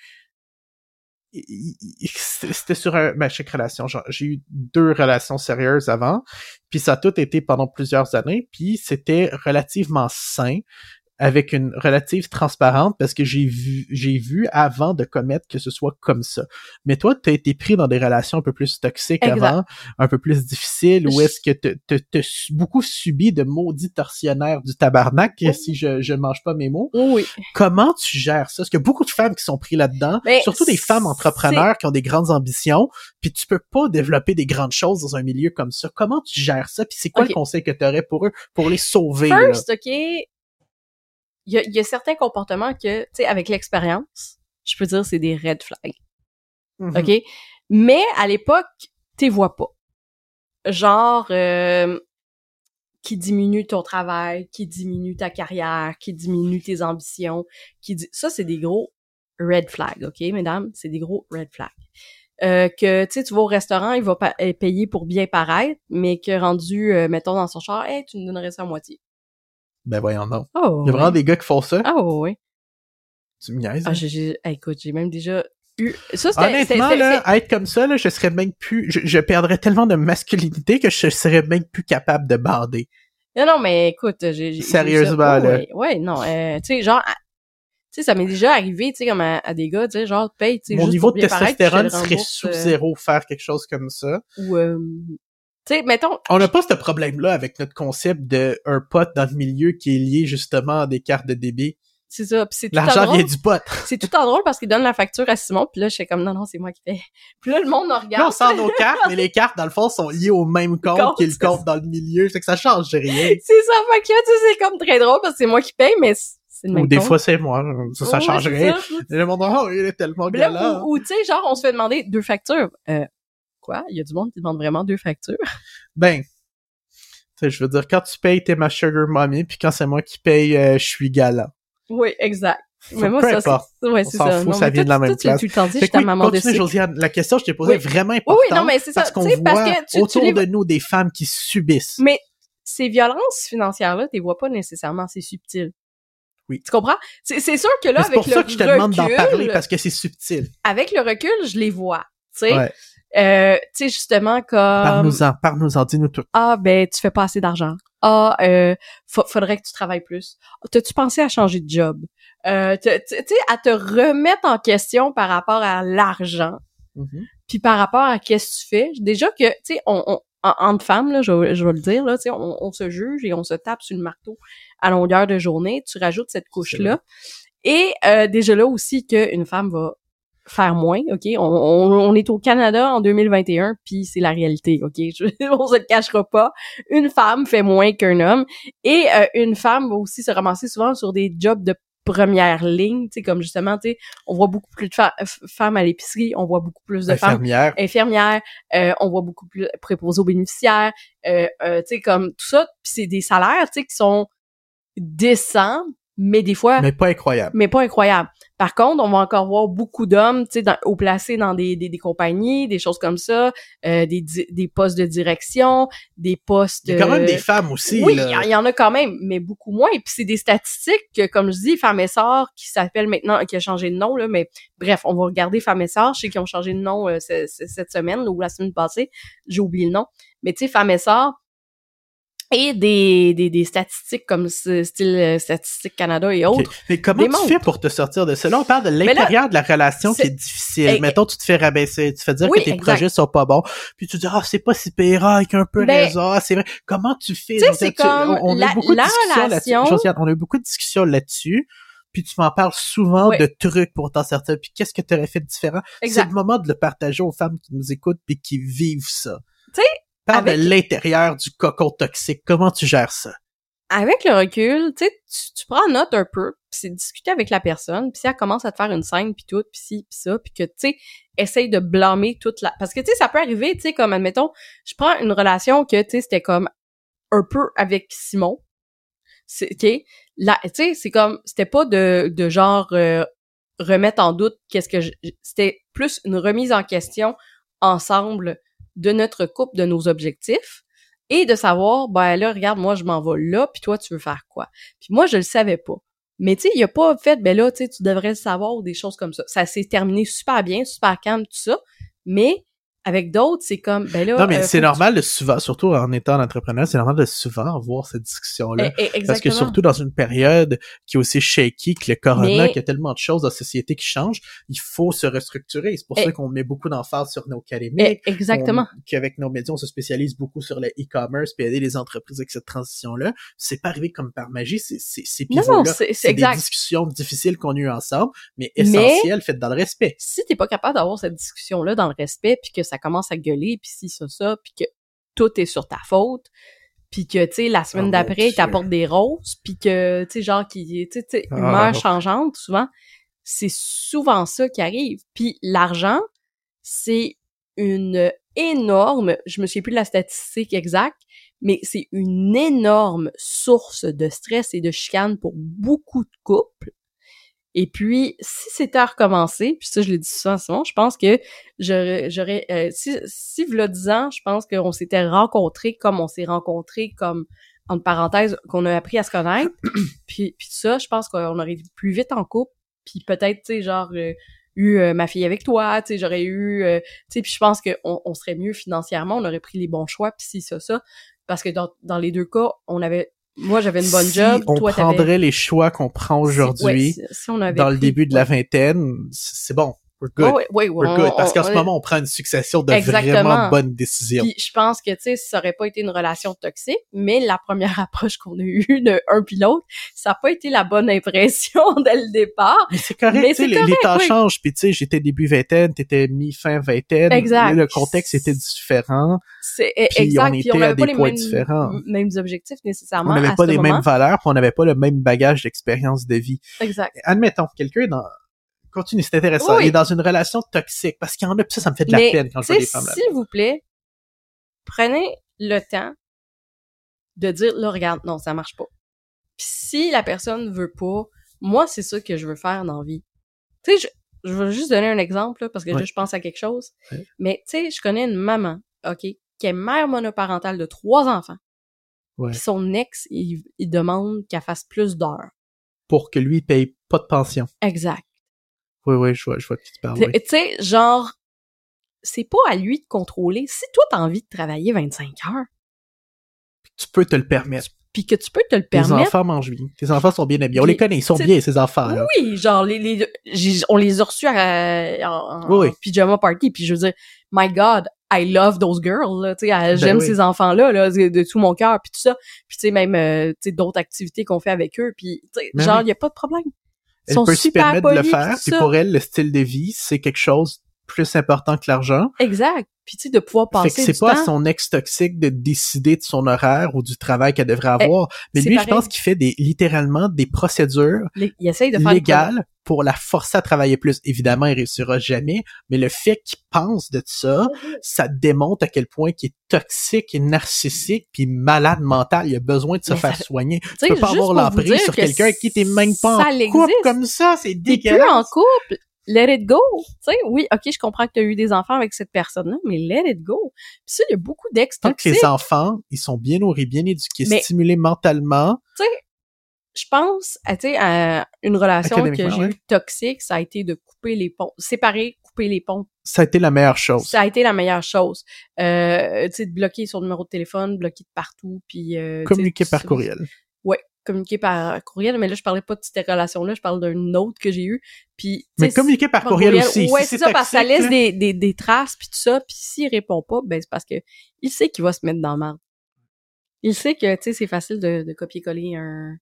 c'était sur un, ben, relation, j'ai eu deux relations sérieuses avant, puis ça a tout été pendant plusieurs années, puis c'était relativement sain. Avec une relative transparente parce que j'ai vu j'ai vu avant de commettre que ce soit comme ça. Mais toi, tu as été pris dans des relations un peu plus toxiques Exact. avant, un peu plus difficiles, ou est-ce que tu as beaucoup subi de maudits tortionnaires du tabarnak, Oui. si je je mange pas mes mots? Oui. Comment tu gères ça? Parce qu'il y a beaucoup de femmes qui sont prises là-dedans, Ben, surtout des femmes entrepreneurs qui ont des grandes ambitions, puis tu peux pas développer des grandes choses dans un milieu comme ça. Comment tu gères ça? Puis c'est quoi le conseil que tu aurais pour eux, pour les sauver? là? First, OK, il y a, il y a certains comportements que, tu sais, avec l'expérience, je peux dire c'est des red flags. Mhm. OK? Mais à l'époque, t'es vois pas. Genre, euh, qui diminue ton travail, qui diminue ta carrière, qui diminue tes ambitions, qui ça c'est des gros red flags, OK, mesdames, c'est des gros red flags. Euh, que tu sais tu vas au restaurant, il va euh, payer pour bien paraître, mais que rendu euh, mettons dans son char, hey, tu me donnerais ça à moitié. Ben voyons non. Oh. Il y a vraiment des gars qui font ça. Ah ouais. Tu me niaises. Ah, hein? j'ai, écoute, j'ai même déjà eu ça Honnêtement, là, être comme ça, là, je serais même plus, je, je perdrais tellement de masculinité que je serais même plus capable de bander. Non, non, mais écoute, j'ai... Sérieusement, là. Ouais, ouais, non, euh, tu sais, genre, tu sais, ça m'est déjà arrivé, tu sais, comme à, à des gars, tu sais, genre, paye, tu sais, Mon juste niveau de testostérone serait rembourse, sous euh, zéro faire quelque chose comme ça. Ou, euh, sais, mettons, On n'a pas ce problème-là avec notre concept de un pote dans le milieu qui est lié justement à des cartes de débit. c'est ça, puis c'est tout en L'argent vient du pote. [laughs] c'est tout en drôle parce qu'il donne la facture à Simon, puis là, je fais comme, non, non, c'est moi qui paye. [laughs] Puis là, le monde Là, regarde. on sort nos [laughs] cartes, mais les cartes, dans le fond, sont liées au même compte Compte, qui est le c'est compte dans le milieu. Fait que ça change rien. C'est ça, fait que là, tu sais, c'est comme très drôle parce que c'est moi qui paye, mais c'est le même Ou des compte. fois, c'est moi. Ça, ça Ouais, change c'est rien. ça. Et le monde, oh, il est tellement galant. ou, ou, tu sais, genre, on se fait demander deux factures. Euh, quoi? Il y a du monde qui demande vraiment deux factures. Ben, tu je veux dire, quand tu payes, t'es ma sugar mommy, puis quand c'est moi qui paye, euh, je suis galant. Oui, exact. Mais moi, peu ça, c'est, ouais, c'est ça. fout, Non, ça vient de la même tu- place. Tu le t'en dis, je Fait suis que ta oui, maman de. Josiane. La question que je t'ai posée Oui. est vraiment importante. oui, non, mais c'est ça. Parce qu'on Tu voit parce que tu- tu autour les- de nous des femmes qui subissent. Mais ces violences financières-là, tu les vois pas nécessairement, c'est subtil. Oui. Tu comprends? C'est, c'est sûr que là, Mais c'est avec pour le ça que je te demande d'en recul, parler, parce que c'est subtil. avec le recul, je les vois. Tu sais, Ouais. Euh, tu sais, justement, comme, Parle-nous-en, parle-nous-en, dis-nous tout. ah, ben, tu fais pas assez d'argent. Ah, euh, fa- faudrait que tu travailles plus. T'as-tu pensé à changer de job? Euh, tu sais, à te remettre en question par rapport à l'argent. Mhm. puis par rapport à qu'est-ce que tu fais, déjà que, tu sais, on, on, en- entre femmes, là, je, vais- je vais le dire, là, tu sais, on, on se juge et on se tape sur le marteau à longueur de journée. Tu rajoutes cette couche-là. Et euh, déjà là aussi qu'une femme va faire moins, OK? On, on, on est au Canada en 2021, puis c'est la réalité, OK? [laughs] Je, on se le cachera pas. Une femme fait moins qu'un homme. Et euh, une femme va aussi se ramasser souvent sur des jobs de première ligne, tu sais, comme justement, tu sais, on voit beaucoup plus de femmes à l'épicerie, on voit beaucoup plus de femmes Infirmière. infirmières, euh, on voit beaucoup plus préposés aux bénéficiaires, euh, euh, tu sais, comme tout ça, puis c'est des salaires, tu sais, qui sont décents, mais des fois, mais, Mais pas incroyable. pas incroyables. Par contre, on va encore voir beaucoup d'hommes, tu sais, haut placés dans des, des, des compagnies, des choses comme ça, euh, des, des postes de direction, des postes... Il y a quand même euh, des femmes aussi, oui, il y, en a quand même, mais beaucoup moins. Et puis c'est des statistiques que, comme je dis, Femmes et Sœurs, qui s'appelle maintenant, qui a changé de nom, là, mais bref, on va regarder Femmes et Sœurs. Je sais qu'ils ont changé de nom euh, ce- ce- cette semaine là, ou la semaine passée. J'ai oublié le nom. Mais tu sais, Femmes et Sœurs, et des, des, des statistiques comme style euh, Statistique Canada et autres. Mais comment tu fais pour te sortir de ça? Là, on parle de l'intérieur de la relation qui est difficile. Mettons, tu te fais rabaisser, tu fais dire Oui, que tes exact. projets sont pas bons, puis tu dis, ah, c'est pas si pire, ah, avec un peu Ben, raison, ah, c'est vrai. Comment tu fais? Tu sais, Josiane? c'est Tu- comme on, a la- eu beaucoup de la là-dessus. relation- Josiane, on a eu beaucoup de discussions là-dessus, puis tu m'en parles souvent Oui. de trucs pour t'en sortir, puis qu'est-ce que tu aurais fait de différent? C'est le moment de le partager aux femmes qui nous écoutent puis qui vivent ça. Tu sais, Parle avec- de l'intérieur du cocon toxique. Comment tu gères ça? avec le recul, tu sais, tu, tu prends note un peu, puis c'est discuter avec la personne, puis si elle commence à te faire une scène, puis tout, puis ci, puis ça, puis que, tu sais, essaye de blâmer toute la... Parce que, tu sais, ça peut arriver, tu sais, comme, admettons, je prends une relation que, tu sais, c'était comme un peu avec Simon, c'est, OK, là, tu sais, c'est comme, c'était pas de, de genre euh, remettre en doute qu'est-ce que je... C'était plus une remise en question ensemble de notre couple, de nos objectifs, et de savoir, ben là, regarde, moi, je m'en vais là, puis toi, tu veux faire quoi? Puis moi, je le savais pas. Mais tu sais, il a pas fait, ben là, tu devrais le savoir des choses comme ça. Ça s'est terminé super bien, super calme, tout ça. Mais Avec d'autres, c'est comme, ben là... Non, mais euh, c'est normal de souvent, surtout en étant entrepreneur, c'est normal de souvent avoir cette discussion-là. Eh, eh, exactement. Parce que surtout dans une période qui est aussi shaky que le corona, Mais- qu'il y a tellement de choses dans la société qui changent, il faut se restructurer. C'est pour Eh. ça qu'on met beaucoup d'emphase sur nos académiques. exactement. Qu'avec nos médias, on se spécialise beaucoup sur le e-commerce puis aider les entreprises avec cette transition-là. C'est pas arrivé comme par magie, c'est c'est- c'est c'est des discussions difficiles qu'on a eues ensemble, mais Mais- essentielles, faites dans le respect. si t'es pas capable d'avoir cette discussion-là dans le respect, puis que ça commence à gueuler, puis si ça, ça, puis que tout est sur ta faute, puis que, tu sais, la semaine Oh mon d'après, il t'apporte des roses, puis que, tu sais, genre, qui, tu sais, sais, Ah. humeur changeante, souvent, c'est souvent ça qui arrive. Puis l'argent, c'est une énorme, je me souviens plus de la statistique exacte, mais c'est une énorme source de stress et de chicane pour beaucoup de couples. Et puis, si c'était à recommencer, puis ça, je l'ai dit souvent Simon, je pense que j'aurais, j'aurais, euh, si, si, v'là 10 ans, je pense qu'on s'était rencontrés comme on s'est rencontrés, comme, entre parenthèses, qu'on a appris à se connaître, [clears throat] puis, puis ça, je pense qu'on aurait été plus vite en couple, puis peut-être, tu sais, genre, euh, eu euh, ma fille avec toi, tu sais, j'aurais eu, euh, tu sais, puis je pense qu'on on serait mieux financièrement, on aurait pris les bons choix, puis si, ça, ça, parce que dans, dans les deux cas, on avait, moi, j'avais une bonne si job, on toi, prendrait les choix qu'on prend aujourd'hui Si, ouais, si- si on avait dans le début de la vingtaine, c'est bon. We're good. Ouais, We're on- good. Parce qu'en on- ce moment, on prend une succession de Exactement. vraiment bonnes décisions. Puis je pense que, tu sais, ça aurait pas été une relation toxique, mais la première [laughs] approche qu'on a eue de un puis l'autre, ça a pas été la bonne impression [laughs] dès le départ. Mais c'est correct, Mais c'est les, les correct, temps oui. changent. Puis tu sais, j'étais début vingtaine, t'étais mi-fin vingtaine. Exact. Le contexte était différent. C'est Puis exact. on puis était on à avait pas des les points mêmes, différents. mêmes objectifs nécessairement On n'avait pas les moment. mêmes valeurs, puis on n'avait pas le même bagage d'expérience de vie. Exact. Admettons, quelqu'un dans... Continue, c'est intéressant. Oui. Il est dans une relation toxique, parce qu'il y en a, ça, ça me fait de la Mais, peine quand je vois des femmes là. s'il vous plaît, prenez le temps de dire, là, regarde, non, ça marche pas. Puis si la personne veut pas, moi, c'est ça que je veux faire dans la vie. Tu sais, je, je veux juste donner un exemple, là, parce que là, je pense à quelque chose. Mais, tu sais, je connais une maman, OK, qui est mère monoparentale de trois enfants. Ouais. Puis son ex, il, il demande qu'elle fasse plus d'heures. Pour que lui, il paye pas de pension. Exact. Oui, oui, je vois, je vois de qui tu parles. Tu sais, genre, c'est pas à lui de contrôler. Si toi, t'as envie de travailler 25 heures, Tu peux te le permettre. puis que tu peux te le Tes permettre, enfants mangent bien. Tes enfants sont bien habillés. On les connaît, ils sont bien, ces enfants-là. Oui, genre les, les on les a reçus à- en, en Oui, oui. pyjama party puis je veux dire my god, I love those girls là, tu sais, euh, j'aime Ben oui. ces enfants là là de, de tout mon cœur puis tout ça. Puis tu sais même euh, tu sais d'autres activités qu'on fait avec eux puis Ben genre oui. il y a pas de problème. Elle sont peut se permettre de le faire. ça. pour elle, le style de vie, c'est quelque chose plus important que l'argent. Exact. Puis tu sais de pouvoir Fait que passer c'est pas à son ex toxique de décider de son horaire ou du travail qu'elle devrait Eh, avoir. Mais lui, je pense qu'il fait des, littéralement des procédures Il essaye de faire le légales pour la forcer à travailler plus. Évidemment, il réussira jamais, mais le fait qu'il pense de ça, ça démontre à quel point il est toxique et narcissique puis malade mental. Il a besoin de se Mais faire soigner. Tu peux pas avoir l'emprise sur que quelqu'un avec qui t'es même pas en couple comme ça. C'est T'es plus dégueulasse. en couple. Let it go. Tu sais, oui, ok, je comprends que t'as eu des enfants avec cette personne-là, mais let it go. Puis ça, il y a beaucoup d'ex Tant que les enfants, ils sont bien nourris, bien éduqués, Mais- stimulés mentalement, je pense, à, tu sais, à une relation que j'ai eue toxique, ça a été de couper les ponts, séparer, couper les ponts. ça a été la meilleure chose. Ça a été la meilleure chose. Euh, tu sais, de bloquer son numéro de téléphone, bloquer de partout, puis euh, tu sais, Communiquer par courriel. Communiquer par courriel, mais là je parlais pas de cette relation-là, je parle d'une autre que j'ai eue. Puis, Mais communiquer par par courriel aussi. Ouais, Si c'est ça, parce que ça laisse là, des, des, des traces puis tout ça. Puis s'il répond pas, ben c'est parce que il sait qu'il va se mettre dans la merde. Il sait que, tu sais, c'est facile de, de copier-coller un,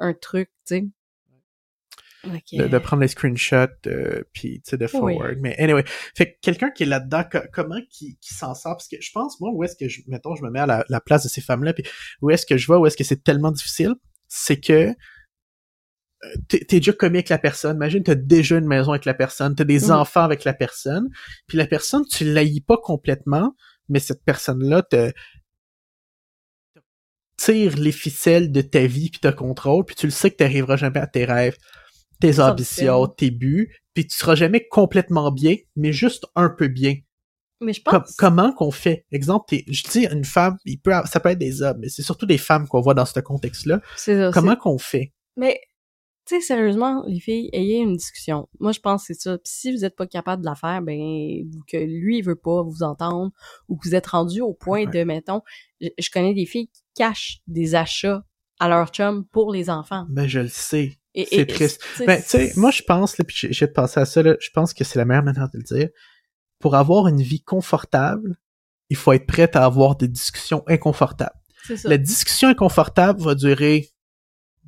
un truc, tu sais. De, de prendre les screenshots euh, puis tu sais de Oui. forward mais anyway fait que quelqu'un qui est là-dedans co- comment qui, qui s'en sort? Parce que je pense moi où est-ce que je mettons je me mets à la, la place de ces femmes-là puis où est-ce que je vois où est-ce que c'est tellement difficile? C'est que euh, t'es t'es déjà commis avec la personne imagine t'as déjà une maison avec la personne t'as des Mhm. enfants avec la personne puis la personne tu l'haïs pas complètement mais cette personne-là te tire les ficelles de ta vie puis te contrôle puis tu le sais que t'arriveras jamais à tes rêves tes ambitions, ambitions. tes buts, puis tu seras jamais complètement bien, mais juste un peu bien. Mais je Com- pense. comment qu'on fait? Exemple, je dis une femme, il peut, ça peut être des hommes, mais c'est surtout des femmes qu'on voit dans ce contexte-là. c'est ça, Comment qu'on fait? Mais tu sais, sérieusement, les filles, ayez une discussion. Moi, je pense que c'est ça. Puis si vous êtes pas capable de la faire, ben, que lui, il veut pas vous entendre, ou que vous êtes rendu au point Ouais. de, mettons, je, je connais des filles qui cachent des achats à leur chum pour les enfants. Ben, je le sais. C'est triste. tu sais, Ben, tu sais, moi, je pense, là, puis j'ai pensé à ça, là, je pense que c'est la meilleure manière de le dire. Pour avoir une vie confortable, il faut être prêt à avoir des discussions inconfortables. ça. La discussion inconfortable va durer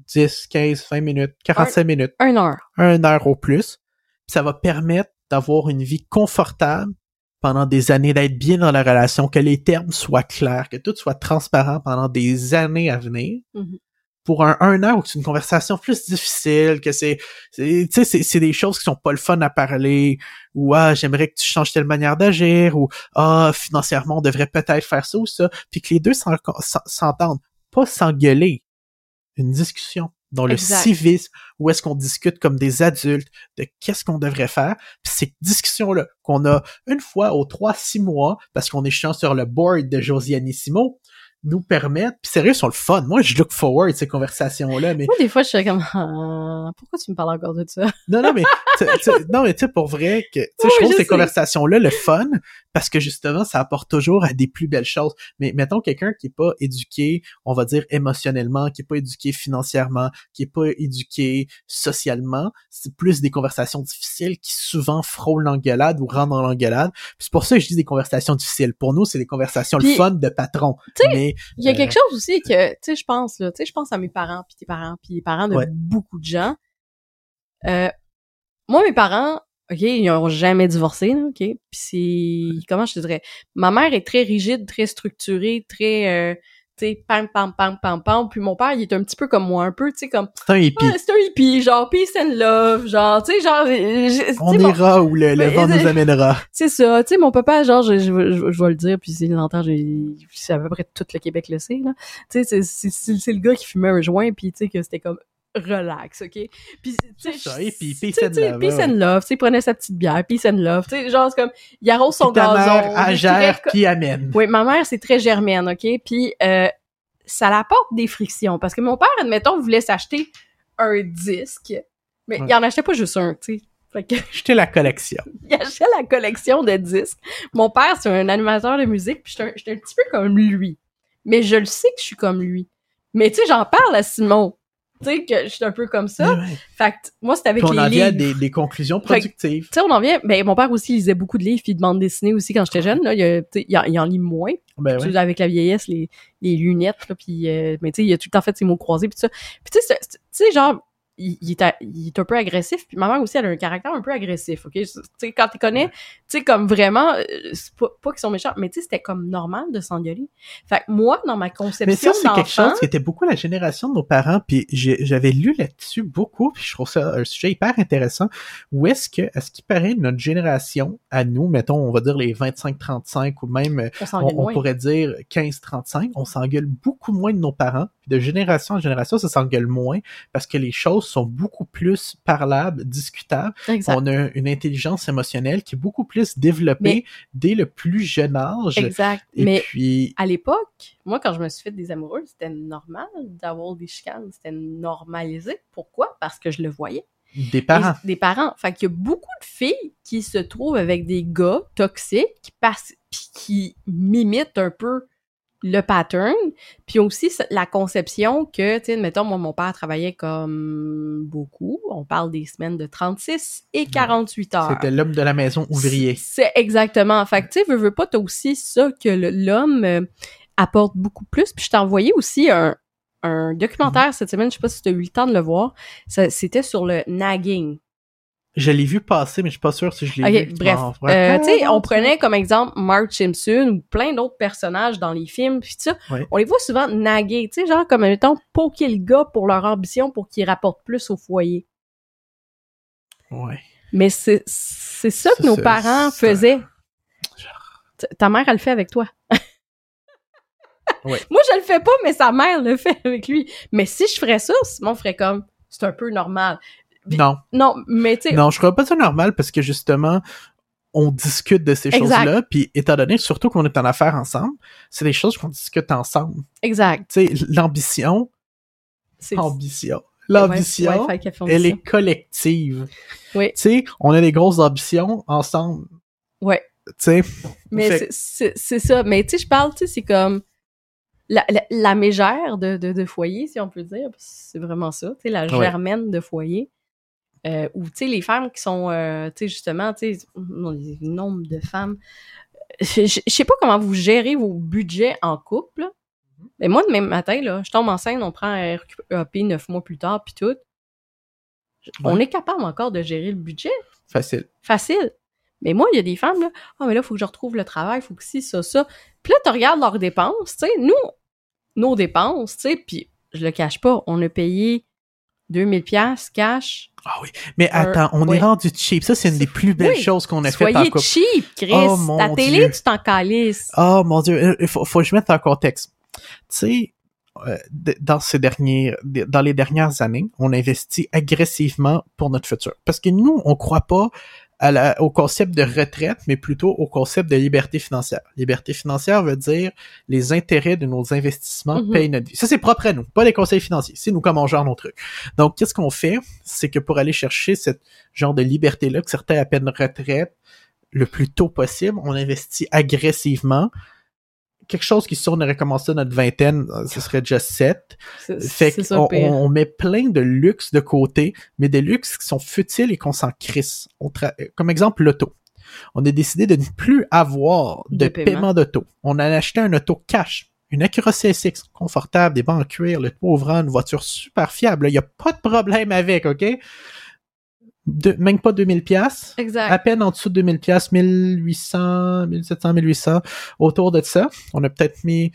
10, 15, 20 minutes, 45 minutes, Un heure. un heure au plus. Puis ça va permettre d'avoir une vie confortable pendant des années, d'être bien dans la relation, que les termes soient clairs, que tout soit transparent pendant des années à venir. Mhm. Pour un, un heure où c'est une conversation plus difficile, que c'est, tu sais, c'est, c'est des choses qui sont pas le fun à parler, ou ah, j'aimerais que tu changes telle manière d'agir, ou ah, financièrement, on devrait peut-être faire ça ou ça, puis que les deux s'en- s'en- s'entendent, pas s'engueuler. Une discussion dans le Exact. civisme, où est-ce qu'on discute comme des adultes de qu'est-ce qu'on devrait faire. Puis ces discussions-là qu'on a une fois aux trois, six mois, parce qu'on est chiant sur le board de Josianissimo, nous permettent, puis sérieux, sont le fun. Moi, je look forward ces conversations-là, mais Moi, des fois, je suis comme, ah, pourquoi tu me parles encore de ça? non, non, mais [laughs] tu- tu- non, mais tu sais, pour vrai, que tu sais, Oui, je trouve je ces sais. conversations-là le fun parce que justement, ça apporte toujours à des plus belles choses. Mais mettons quelqu'un qui est pas éduqué, on va dire émotionnellement, qui est pas éduqué financièrement, qui est pas éduqué socialement, c'est plus des conversations difficiles qui souvent frôlent l'engueulade ou rendent dans l'engueulade. C'est pour ça que je dis des conversations difficiles. Pour nous, c'est des conversations le fun de patron. tu sais, Mais Il y a Euh, quelque chose aussi que, tu sais, je pense, là, tu sais, je pense à mes parents, puis tes parents, puis les parents de Ouais. beaucoup de gens. Euh, moi, mes parents, OK, ils ont jamais divorcé, là, OK? Puis c'est... Comment je te dirais? Ma mère est très rigide, très structurée, très... Sais, pam, pam, pam, pam, pam. Puis mon père, il est un petit peu comme moi, un peu, tu sais, comme... c'est un hippie. C'est un hippie, genre peace and love, genre, tu sais, genre... je- On mon- ira où le, vent nous amènera. c'est ça, tu sais, mon papa, genre, je, je, je, je vais le dire, puis s'il l'entend, c'est à peu près tout le Québec le sait, là. Tu sais, c'est- c'est c'est- c'est le gars qui fumait un joint, puis tu sais, que c'était comme relax, OK? Puis, tu sais, peace and love, Peace and love, tu sais, prenait sa petite bière, peace and love, tu sais, genre, c'est comme, il arrose son Puis ta gazon. mère, gère, puis amène. Oui, ma mère, c'est très germaine, OK? Puis, euh, ça l'apporte des frictions, parce que mon père, admettons, voulait s'acheter un disque, mais Ouais. il en achetait pas juste un, tu sais. Fait que Jeter la collection. [laughs] il achetait la collection de disques. Mon père, c'est un animateur de musique, puis j'étais un, j'étais un petit peu comme lui. Mais je le sais que je suis comme lui. Mais tu sais, j'en parle à Simon. Tu sais, que je suis un peu comme ça. Ouais, ouais. Fait que moi, c'était avec Puis on les en vient à des, des conclusions productives. Tu sais, on en vient... Ben, mon père aussi lisait beaucoup de livres, puis de bandes dessinées aussi quand j'étais jeune. Là, il, en, il en lit moins. Ben ouais. avec la vieillesse, les, les lunettes, là, puis euh, mais tu sais, il a tout le temps fait ses mots croisés, puis ça. Puis tu sais, genre, il, il est, il est un peu agressif, puis ma mère aussi, elle a un caractère un peu agressif, ok? Tu sais, quand tu connais, tu sais, comme vraiment, euh, c'est pas, pas qu'ils sont méchants, mais tu sais, c'était comme normal de s'engueuler. Fait que moi, dans ma conception Mais ça, c'est quelque chose qui était beaucoup la génération de nos parents, puis j'ai- j'avais lu là-dessus beaucoup, puis je trouve ça un sujet hyper intéressant. Où est-ce que, à ce qui paraît, notre génération, à nous, mettons, on va dire les 25-35, ou même, euh, on on, pourrait dire 15-35, on s'engueule beaucoup moins de nos parents, puis de génération en génération, ça s'engueule moins, parce que les choses sont beaucoup plus parlables, discutables, Exact. on a une intelligence émotionnelle qui est beaucoup plus développée Mais- dès le plus jeune âge. Exact. Et mais puis, à l'époque, moi, quand je me suis fait des amoureux, c'était normal d'avoir des chicanes. C'était normalisé. Pourquoi? Parce que je le voyais. des parents. Et- des parents. Fait qu'il y a beaucoup de filles qui se trouvent avec des gars toxiques qui passent puis qui m'imitent un peu le pattern, puis aussi la conception que, tu sais, mettons, moi, mon père travaillait comme beaucoup. On parle des semaines de 36 et 48 heures. C'était l'homme de la maison ouvrier. C'est exactement. Fait que, tu sais, veux, veux pas, t'as aussi ça que l'homme euh, apporte beaucoup plus. Puis je t'ai envoyé aussi un, un documentaire cette semaine, je sais pas si tu as eu le temps de le voir. C'était sur le nagging. Je l'ai vu passer, mais je suis pas sûr si je l'ai vu. bref. Bon, Euh, ouais. tu sais, on prenait comme exemple Mark Simpson ou plein d'autres personnages dans les films, puis ça, on les voit souvent naguer, tu sais, genre comme mettons poker le gars pour leur ambition pour qu'ils rapportent plus au foyer. Ouais. Mais c'est c'est ça que nos parents faisaient. Ta mère, elle le fait avec toi. Ouais. [laughs] Moi, je le fais pas, mais sa mère le fait avec lui. Mais si je ferais ça, Simon ferait comme, c'est un peu normal. Non, Non, mais tu sais, non, je crois pas ça normal parce que justement, on discute de ces choses-là, puis étant donné surtout qu'on est en affaires ensemble, c'est des choses qu'on discute ensemble. exact. Tu sais, l'ambition, C'est ambition. l'ambition, Café elle est collective. Oui. Tu sais, on a des grosses ambitions ensemble. Ouais. Tu sais, Mais Fait- c'est- ça. Mais tu sais, je parle, tu sais, c'est comme la, la, la mégère de, de, de foyer, si on peut dire. C'est vraiment ça. Tu sais, la Ouais. germaine de foyer. Euh, ou, tu sais, les femmes qui sont, euh, tu sais, justement, tu le nombre de femmes. Je, sais pas comment vous gérez vos budgets en couple. Mm-hmm. Mais moi, de même matin, là, je tombe enceinte, on prend un RQAP neuf mois plus tard, puis tout. On est capable encore de gérer le budget? Facile. facile. Mais moi, il y a des femmes, là, ah, mais là, il faut que je retrouve le travail, il faut que ci, ça, ça. Puis là, tu regardes leurs dépenses, tu sais, nous, nos dépenses, tu sais, puis je le cache pas, on a payé 2000 pièces cash. Ah oui. Mais attends, on ouais. est rendu cheap. Ça, c'est une des plus belles Oui. choses qu'on a en Soyez couple. cheap, Chris. Oh, mon Ta télé, Dieu. tu t'en calisses. Oh mon dieu, Euh, il faut, faut que je mette en contexte. Tu sais, euh, dans ces derniers, dans les dernières années, on investit agressivement pour notre futur. Parce que nous, on croit pas à la- au concept de retraite, mais plutôt au concept de liberté financière. Liberté financière veut dire les intérêts de nos investissements Mhm. payent notre vie. Ça, c'est propre à nous, pas les conseils financiers. C'est nous comment on gère nos trucs. Donc, qu'est-ce qu'on fait? C'est que pour aller chercher cette genre de liberté-là, que certains appellent retraite, le plus tôt possible, on investit agressivement. Quelque chose qui, si on aurait commencé à notre vingtaine, euh, ce serait déjà 7. C'est Fait qu'on on met plein de luxe de côté, mais des luxes qui sont futiles et qu'on s'en crisse. On Comme exemple, l'auto. On a décidé de ne plus avoir de, De paiement, paiement. d'auto. On a acheté un auto cash. Une Acura CSX, confortable, des bancs en cuir, le toit ouvrant, une voiture super fiable. Il n'y a pas de problème avec, OK? De, même pas 2000 pièces à peine en dessous de 2000 pièces 1800, 1700, 1800, autour de ça. On a peut-être mis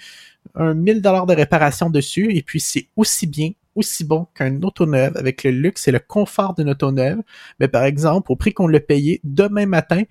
un 1000 dollars de réparation dessus et puis c'est aussi bien, aussi bon qu'un auto neuve avec le luxe et le confort d'une auto neuve. Mais par exemple, au prix qu'on l'a payé, demain matin,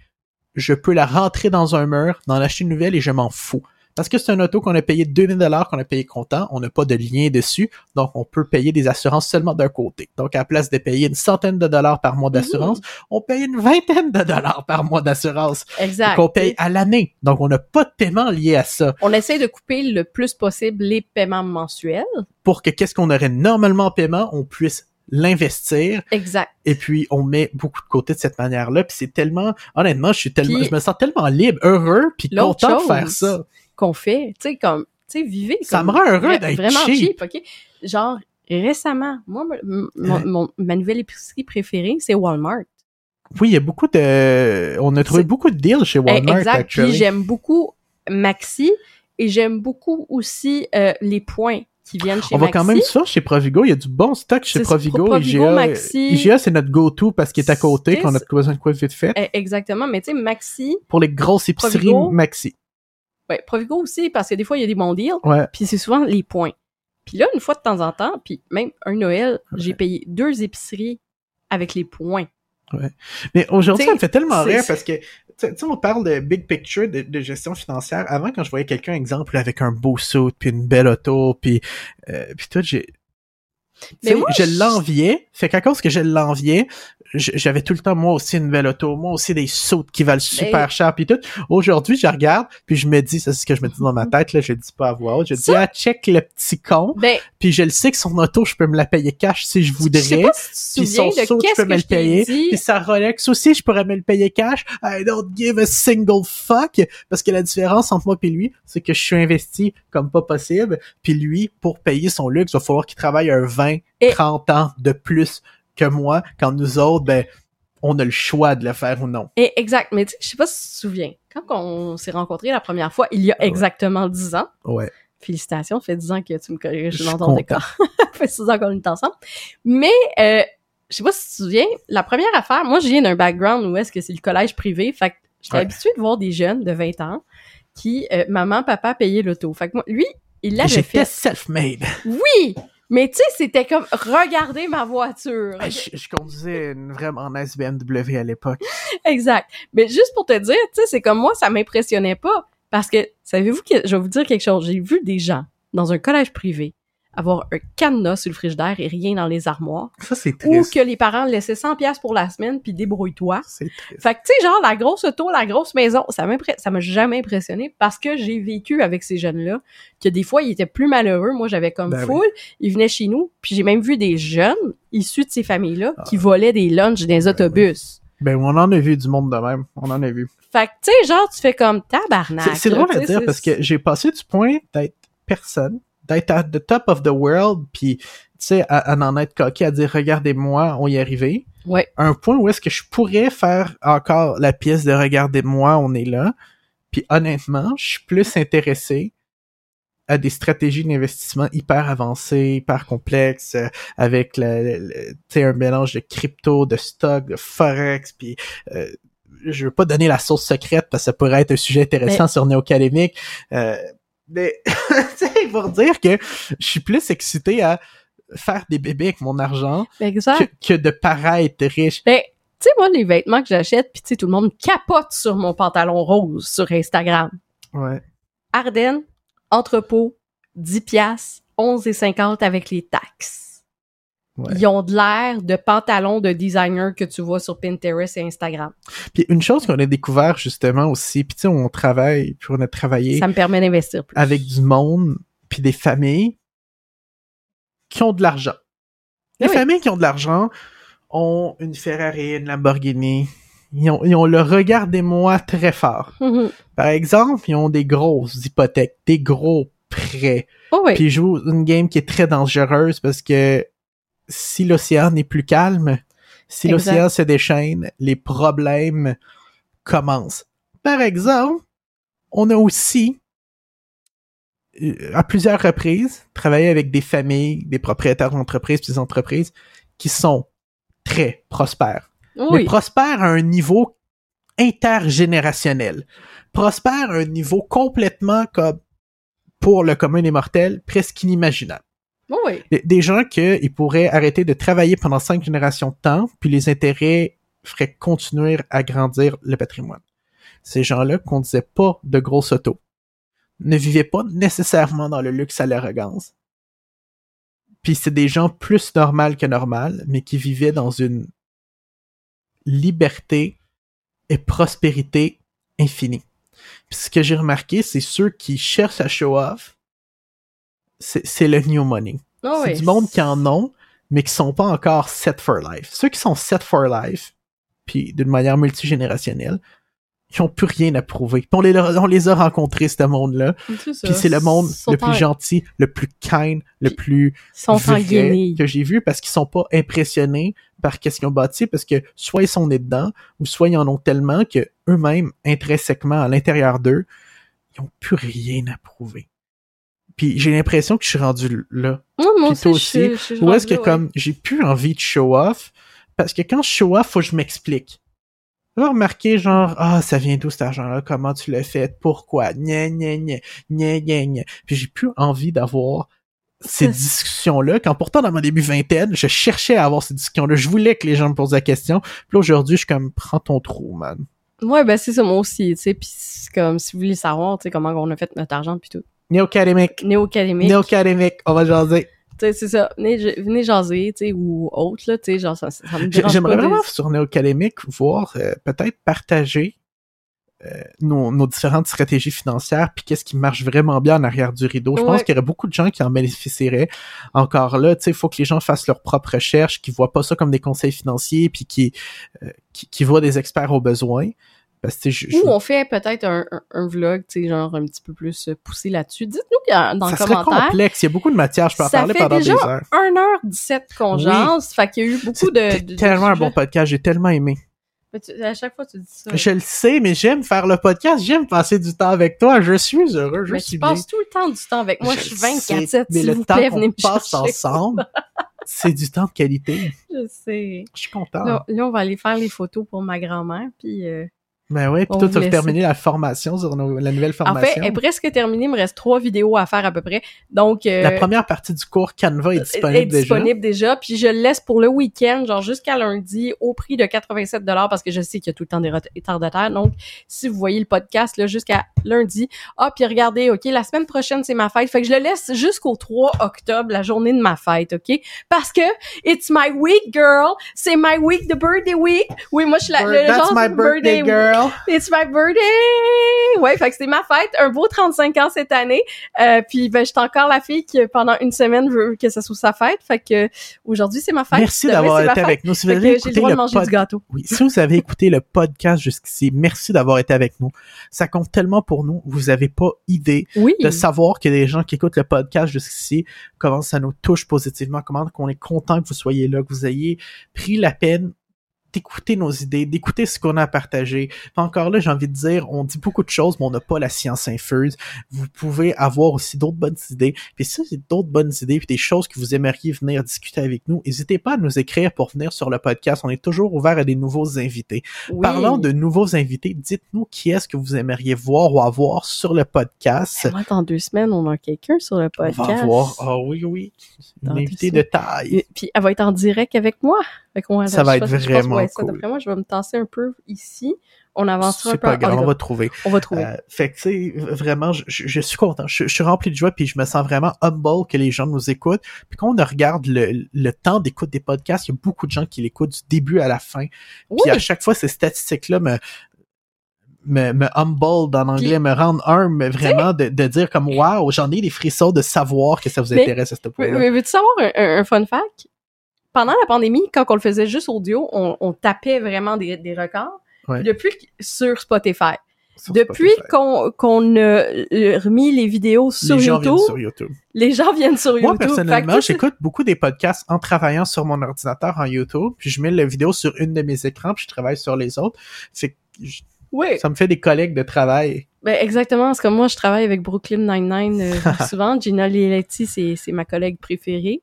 je peux la rentrer dans un mur, d'en acheter une nouvelle et je m'en fous. Parce que c'est un auto qu'on a payé 2000 dollars, qu'on a payé comptant, on n'a pas de lien dessus, donc on peut payer des assurances seulement d'un côté. Donc à la place de payer une centaine de dollars par mois d'assurance, on paye une vingtaine de dollars par mois d'assurance Exact. qu'on paye à l'année. Donc on n'a pas de paiement lié à ça. On essaie de couper le plus possible les paiements mensuels. Pour que qu'est-ce qu'on aurait normalement en paiement, on puisse l'investir Exact. et puis on met beaucoup de côté de cette manière-là. Puis c'est tellement, honnêtement, je suis tellement, Puis- je me sens tellement libre, heureux, puis content de faire ça. Qu'on fait, tu sais, comme, tu sais, vivez Ça me rend heureux d'être vraiment cheap. OK? Genre, récemment, moi, m- mon- Ouais. mon- ma nouvelle épicerie préférée, c'est Walmart. Oui, il y a beaucoup de, on a trouvé beaucoup de deals chez Eh, Walmart, exact. Puis j'aime beaucoup Maxi et j'aime beaucoup aussi euh, les points qui viennent chez On va quand même ça chez Provigo. Il y a du bon stock chez Provigo. Provigo, IGA, Maxi. IGA, c'est notre go-to parce qu'il est à côté, qu'on a besoin de quoi vite fait. Eh, exactement, mais tu sais, Maxi, Pour les grosses épiceries, Provigo. Maxi. Ouais, Provigo aussi, parce que des fois, il y a des bons deals, Ouais. puis c'est souvent les points. Puis là, une fois de temps en temps, puis même un Noël, j'ai payé deux épiceries avec les points. Mais aujourd'hui, ça me fait tellement rire parce que, tu sais, on parle de big picture, de, de gestion financière. Avant, quand je voyais quelqu'un, exemple, avec un beau suit, puis une belle auto, puis, euh, puis tout, j'ai... Mais moi, je l'enviais. Fait qu'à cause que je l'enviais, j'avais tout le temps, moi aussi, une belle auto, moi aussi, des sauts qui valent super Mais- cher, puis tout. Aujourd'hui, je regarde, puis je me dis, ça c'est ce que je me dis dans ma tête, là, je dis pas à voix haute, je dis, ah, check le petit con, Ben, puis je le sais que son auto, je peux me la payer cash si je je sais voudrais. pas si tu Puis te souviens son de saut, qu'est-ce peux me le je payer. dit. Puis sa Rolex aussi, je pourrais me le payer cash. I don't give a single fuck. Parce que la différence entre moi et lui, c'est que je suis investi comme pas possible. Puis lui, pour payer son luxe, il va falloir qu'il travaille un 20, Et- 30 ans de plus que moi. Quand nous autres, ben, on a le choix de le faire ou non. Et exact, mais tu sais, je sais pas si tu te souviens, quand on s'est rencontrés la première fois, il y a Ouais. exactement 10 ans, Ouais. félicitations, ça fait 10 ans que tu me corriges Je dans ton décor. [laughs] fait 6 ans qu'on est ensemble. Mais, euh, je sais pas si tu te souviens, la première affaire, moi, je viens d'un background où est-ce que c'est le collège privé, fait que j'étais Ouais. habituée de voir des jeunes de 20 ans qui, euh, maman, papa payaient l'auto. Fait que moi, lui, il l'avait J'étais fait. self-made. Oui! Mais tu sais, c'était comme, regardez ma voiture. Je, je conduisais une vraiment nice BMW à l'époque. [laughs] Exact. Mais juste pour te dire, tu sais, c'est comme moi, ça m'impressionnait pas. Parce que, savez-vous que, je vais vous dire quelque chose, j'ai vu des gens dans un collège privé avoir un cadenas sur le frigidaire et rien dans les armoires. Ça, c'est Ou que les parents laissaient 100 pièces pour la semaine puis débrouille-toi. C'est triste. Fait que, tu sais, genre, la grosse auto, la grosse maison, ça m'a jamais impressionné parce que j'ai vécu avec ces jeunes-là, que des fois, ils étaient plus malheureux. Moi, j'avais comme Ben foule. Ils venaient chez nous, puis j'ai même vu des jeunes issus de ces familles-là qui Ah. volaient des lunchs dans les Ben autobus. Ben, on en a vu du monde de même. On en a vu. Fait que, tu sais, genre, tu fais comme tabarnak. C'est- drôle à dire parce que j'ai passé du point d'être personne, d'être at the top of the world, puis tu sais, à, à en être coqué, à dire regardez-moi, on y est arrivé. Ouais. À un point où est-ce que je pourrais faire encore la pièce de regardez-moi, on est là. Puis honnêtement, je suis plus intéressé à des stratégies d'investissement hyper avancées, hyper complexes, euh, avec le, le- le- tu sais, un mélange de crypto, de stock, de forex, puis euh, je veux pas donner la source secrète parce que ça pourrait être un sujet intéressant sur Néocadémique. Euh, mais [laughs] tu sais, pour dire que je suis plus excité à faire des bébés avec mon argent que, que de paraître riche. Ben, tu sais, moi, les vêtements que j'achète, puis tu sais, tout le monde capote sur mon pantalon rose sur Instagram. Ouais. Ardennes, entrepôt, 10 piastres, 11,50 avec les taxes. Ouais. Ils ont de l'air de pantalons de designer que tu vois sur Pinterest et Instagram. Puis une chose qu'on a découvert justement aussi, puis tu sais, on travaille, puis on a travaillé Ça me permet d'investir plus. avec du monde, puis des familles qui ont de l'argent. Les Oui. familles qui ont de l'argent ont une Ferrari, une Lamborghini. Ils ont, ils ont le regardez-moi très fort. Mhm. Par exemple, ils ont des grosses hypothèques, des gros prêts. Oh oui. Puis ils jouent une game qui est très dangereuse parce que si l'océan n'est plus calme, si l'océan se déchaîne, les problèmes commencent. Par exemple, on a aussi, euh, à plusieurs reprises, travaillé avec des familles, des propriétaires d'entreprises, des entreprises qui sont très prospères mais oui. prospère à un niveau intergénérationnel. Prospère à un niveau complètement comme pour le commun des mortels, presque inimaginable. Oui. Des, des gens que ils pourraient arrêter de travailler pendant cinq générations de temps, puis les intérêts feraient continuer à grandir le patrimoine. Ces gens-là conduisaient pas de grosses autos, ne vivaient pas nécessairement dans le luxe à l'arrogance. Puis c'est des gens plus normaux que normal, mais qui vivaient dans une liberté et prospérité infinie. Puis ce que j'ai remarqué, c'est ceux qui cherchent à show off, c'est le new money. Oh c'est oui. du monde qui en ont, mais qui sont pas encore set for life. Ceux qui sont set for life, puis d'une manière multigénérationnelle, ils ont plus rien à prouver. Puis on les, on les a rencontrés, ce monde-là. Puis c'est le monde le plus en- gentil, le plus kind, le plus sont vrai que j'ai vu parce qu'ils sont pas impressionnés par qu'est-ce qu'ils ont bâti parce que soit ils sont nés dedans ou soit ils en ont tellement que eux-mêmes intrinsèquement à l'intérieur d'eux ils ont plus rien à prouver. Puis j'ai l'impression que je suis rendu là. Moi, moi Puis aussi, je- aussi, je suis Ou est-ce que là, ouais. comme j'ai plus envie de show off? Parce que quand je show off, faut que je m'explique. Tu vas remarquer genre ah ça vient d'où cet argent-là, comment tu l'as fait, pourquoi, gna gna gna gna gna gna. Puis j'ai plus envie d'avoir ces discussions-là, quand pourtant dans mon début vingtaine, je cherchais à avoir ces discussions-là, je voulais que les gens me posent la question. Puis là, aujourd'hui, je suis comme prends ton trou, man. Ouais, ben c'est ça, moi aussi, tu sais, pis c'est comme, si vous voulez savoir, tu sais, comment on a fait notre argent pis tout. Néo-académique. Néo-académique, Néo-académique, on va jaser. tu sais, c'est ça, venez, jaser, tu sais, ou autre, là, tu sais, genre, ça, ça me dérange J'aimerais pas vraiment sur Néo-Académique voir euh, peut-être partager euh, nos, nos différentes stratégies financières puis qu'est-ce qui marche vraiment bien en arrière du rideau. Je Ouais. pense qu'il y aurait beaucoup de gens qui en bénéficieraient. Encore là, tu sais, il faut que les gens fassent leur propre recherche, qu'ils voient pas ça comme des conseils financiers puis qui, euh, qui, qui voient des experts au besoin. Parce que je- Ou on fait peut-être un, un, un vlog, tu sais, genre un petit peu plus euh, poussé là-dessus. Dites-nous dans ça le serait commentaire. complexe. Il y a beaucoup de matière. Je peux en parler pendant déjà des heures. 1h17 qu'on Oui. jase, fait qu'il y a eu beaucoup de, de- de tellement un bon podcast. J'ai tellement aimé. Mais tu- à chaque fois, tu dis ça. Je le sais, mais j'aime faire le podcast. J'aime passer du temps avec toi. Je suis heureux. Je mais suis tu bien. passes tout le temps du temps avec moi. Je, Je suis sais, 24-7, Mais le vous temps plaît, qu'on passe ensemble, c'est du temps de qualité. [laughs] Je sais. Je suis content. Là, là, on va aller faire les photos pour ma grand-mère, puis euh, Ben oui, puis toi, tu as terminé la formation sur nos- la nouvelle En formation. fait, elle est presque terminée. Il me reste trois vidéos à faire à peu près. Donc, euh, La première partie du cours Canva est disponible, est déjà. disponible déjà. Puis je le laisse pour le week-end, genre jusqu'à lundi, au prix de 87 parce que je sais qu'il y a tout le temps des retardataires. Donc, si vous voyez le podcast là jusqu'à lundi, ah puis regardez, ok, la semaine prochaine c'est ma fête, fait que je le laisse jusqu'au 3 octobre, la journée de ma fête, ok? Parce que it's my week, girl. C'est my week, the birthday week. Oui, moi je suis la, le That's genre my de birthday, girl. It's my birthday! Ouais, fait que c'est ma fête, un beau 35 ans cette année. Euh, puis ben, j'étais encore la fille qui pendant une semaine veut que ce soit sa fête. Fait que aujourd'hui c'est ma fête. Merci d'avoir été avec nous. Si vous avez j'ai le écouté le pod- du gâteau. Oui, si vous avez écouté le podcast jusqu'ici, merci d'avoir été avec nous. Ça compte tellement pour nous. Vous avez pas idée Oui. de savoir que les gens qui écoutent le podcast jusqu'ici, comment ça nous touche positivement, comment qu'on est content que vous soyez là, que vous ayez pris la peine d'écouter nos idées, d'écouter ce qu'on a à partager. Encore là, j'ai envie de dire, on dit beaucoup de choses, mais on n'a pas la science infuse. Vous pouvez avoir aussi d'autres bonnes idées. Puis si c'est d'autres bonnes idées, puis des choses que vous aimeriez venir discuter avec nous, n'hésitez pas à nous écrire pour venir sur le podcast. On est toujours ouvert à des nouveaux invités. Oui. Parlant de nouveaux invités, dites-nous qui est-ce que vous aimeriez voir ou avoir sur le podcast. Eh, Moi, dans deux semaines, on a quelqu'un sur le On podcast. va voir. Ah oui, oui. Une invitée de taille. Puis elle va être en direct avec moi. Fait qu'on Ça va je être pense- je pense- vraiment ouais, ça, cool. D'après moi, je vais me tasser un peu ici. On avancera un peu. pas grave, on va trouver. on va trouver. Euh, fait que, tu sais, vraiment, je, je- suis content. Je, suis rempli de joie, puis je me sens vraiment humble que les gens nous écoutent. Puis quand on regarde le, le temps d'écoute des podcasts, il y a beaucoup de gens qui l'écoutent du début à la fin. oui. Puis à chaque fois, ces statistiques-là me me, me humble en anglais, me rendent un, mais vraiment de, de dire comme wow, j'en ai des frissons de savoir que ça vous Mais- intéresse à ce Mais, point-là. mais veux-tu savoir un, un- un fun fact? Pendant la pandémie, quand on le faisait juste audio, on, on tapait vraiment des, des records. Ouais. Depuis que- sur Spotify. Sur Depuis qu'on qu'on a euh, remis les vidéos sur les gens viennent YouTube, sur YouTube. les gens viennent sur Moi, YouTube. Fait personnellement, que j'écoute beaucoup des podcasts en travaillant sur mon ordinateur en YouTube, puis je mets la vidéo sur une de mes écrans, puis je travaille sur les autres. C'est que je- Oui, ça me fait des collègues de travail. ben exactement. C'est comme moi, je travaille avec Brooklyn Nine-Nine euh, [laughs] souvent. Gina Liletti, c'est c'est ma collègue préférée.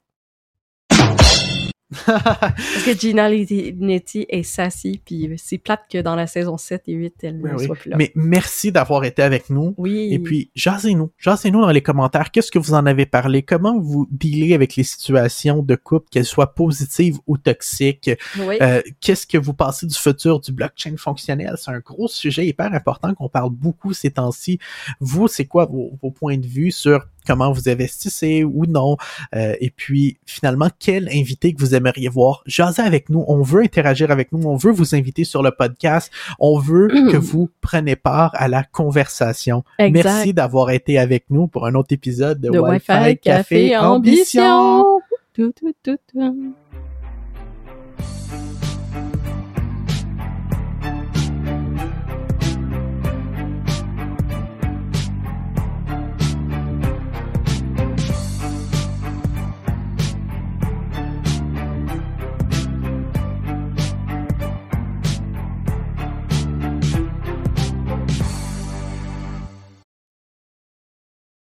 Parce que Gina Linetti est sassy, puis c'est plate que dans la saison 7 et 8, elle Ben ne oui. soit plus là. Mais merci d'avoir été avec nous. oui. Et puis, jasez-nous. Jasez-nous dans les commentaires. Qu'est-ce que vous en avez parlé? Comment vous dealez avec les situations de couple, qu'elles soient positives ou toxiques? oui. Euh, Qu'est-ce que vous pensez du futur du blockchain fonctionnel? C'est un gros sujet hyper important qu'on parle beaucoup ces temps-ci. Vous, c'est quoi vos, vos points de vue sur comment vous investissez ou non? Euh, et puis, finalement, quel invité que vous aimeriez voir? Jasez avec nous. On veut interagir avec nous. On veut vous inviter sur le podcast. On veut que vous preniez part à la conversation. exact. Merci d'avoir été avec nous pour un autre épisode de, de Wi-Fi, Wi-Fi, Café, Ambition. Tout, tout, tout, tout.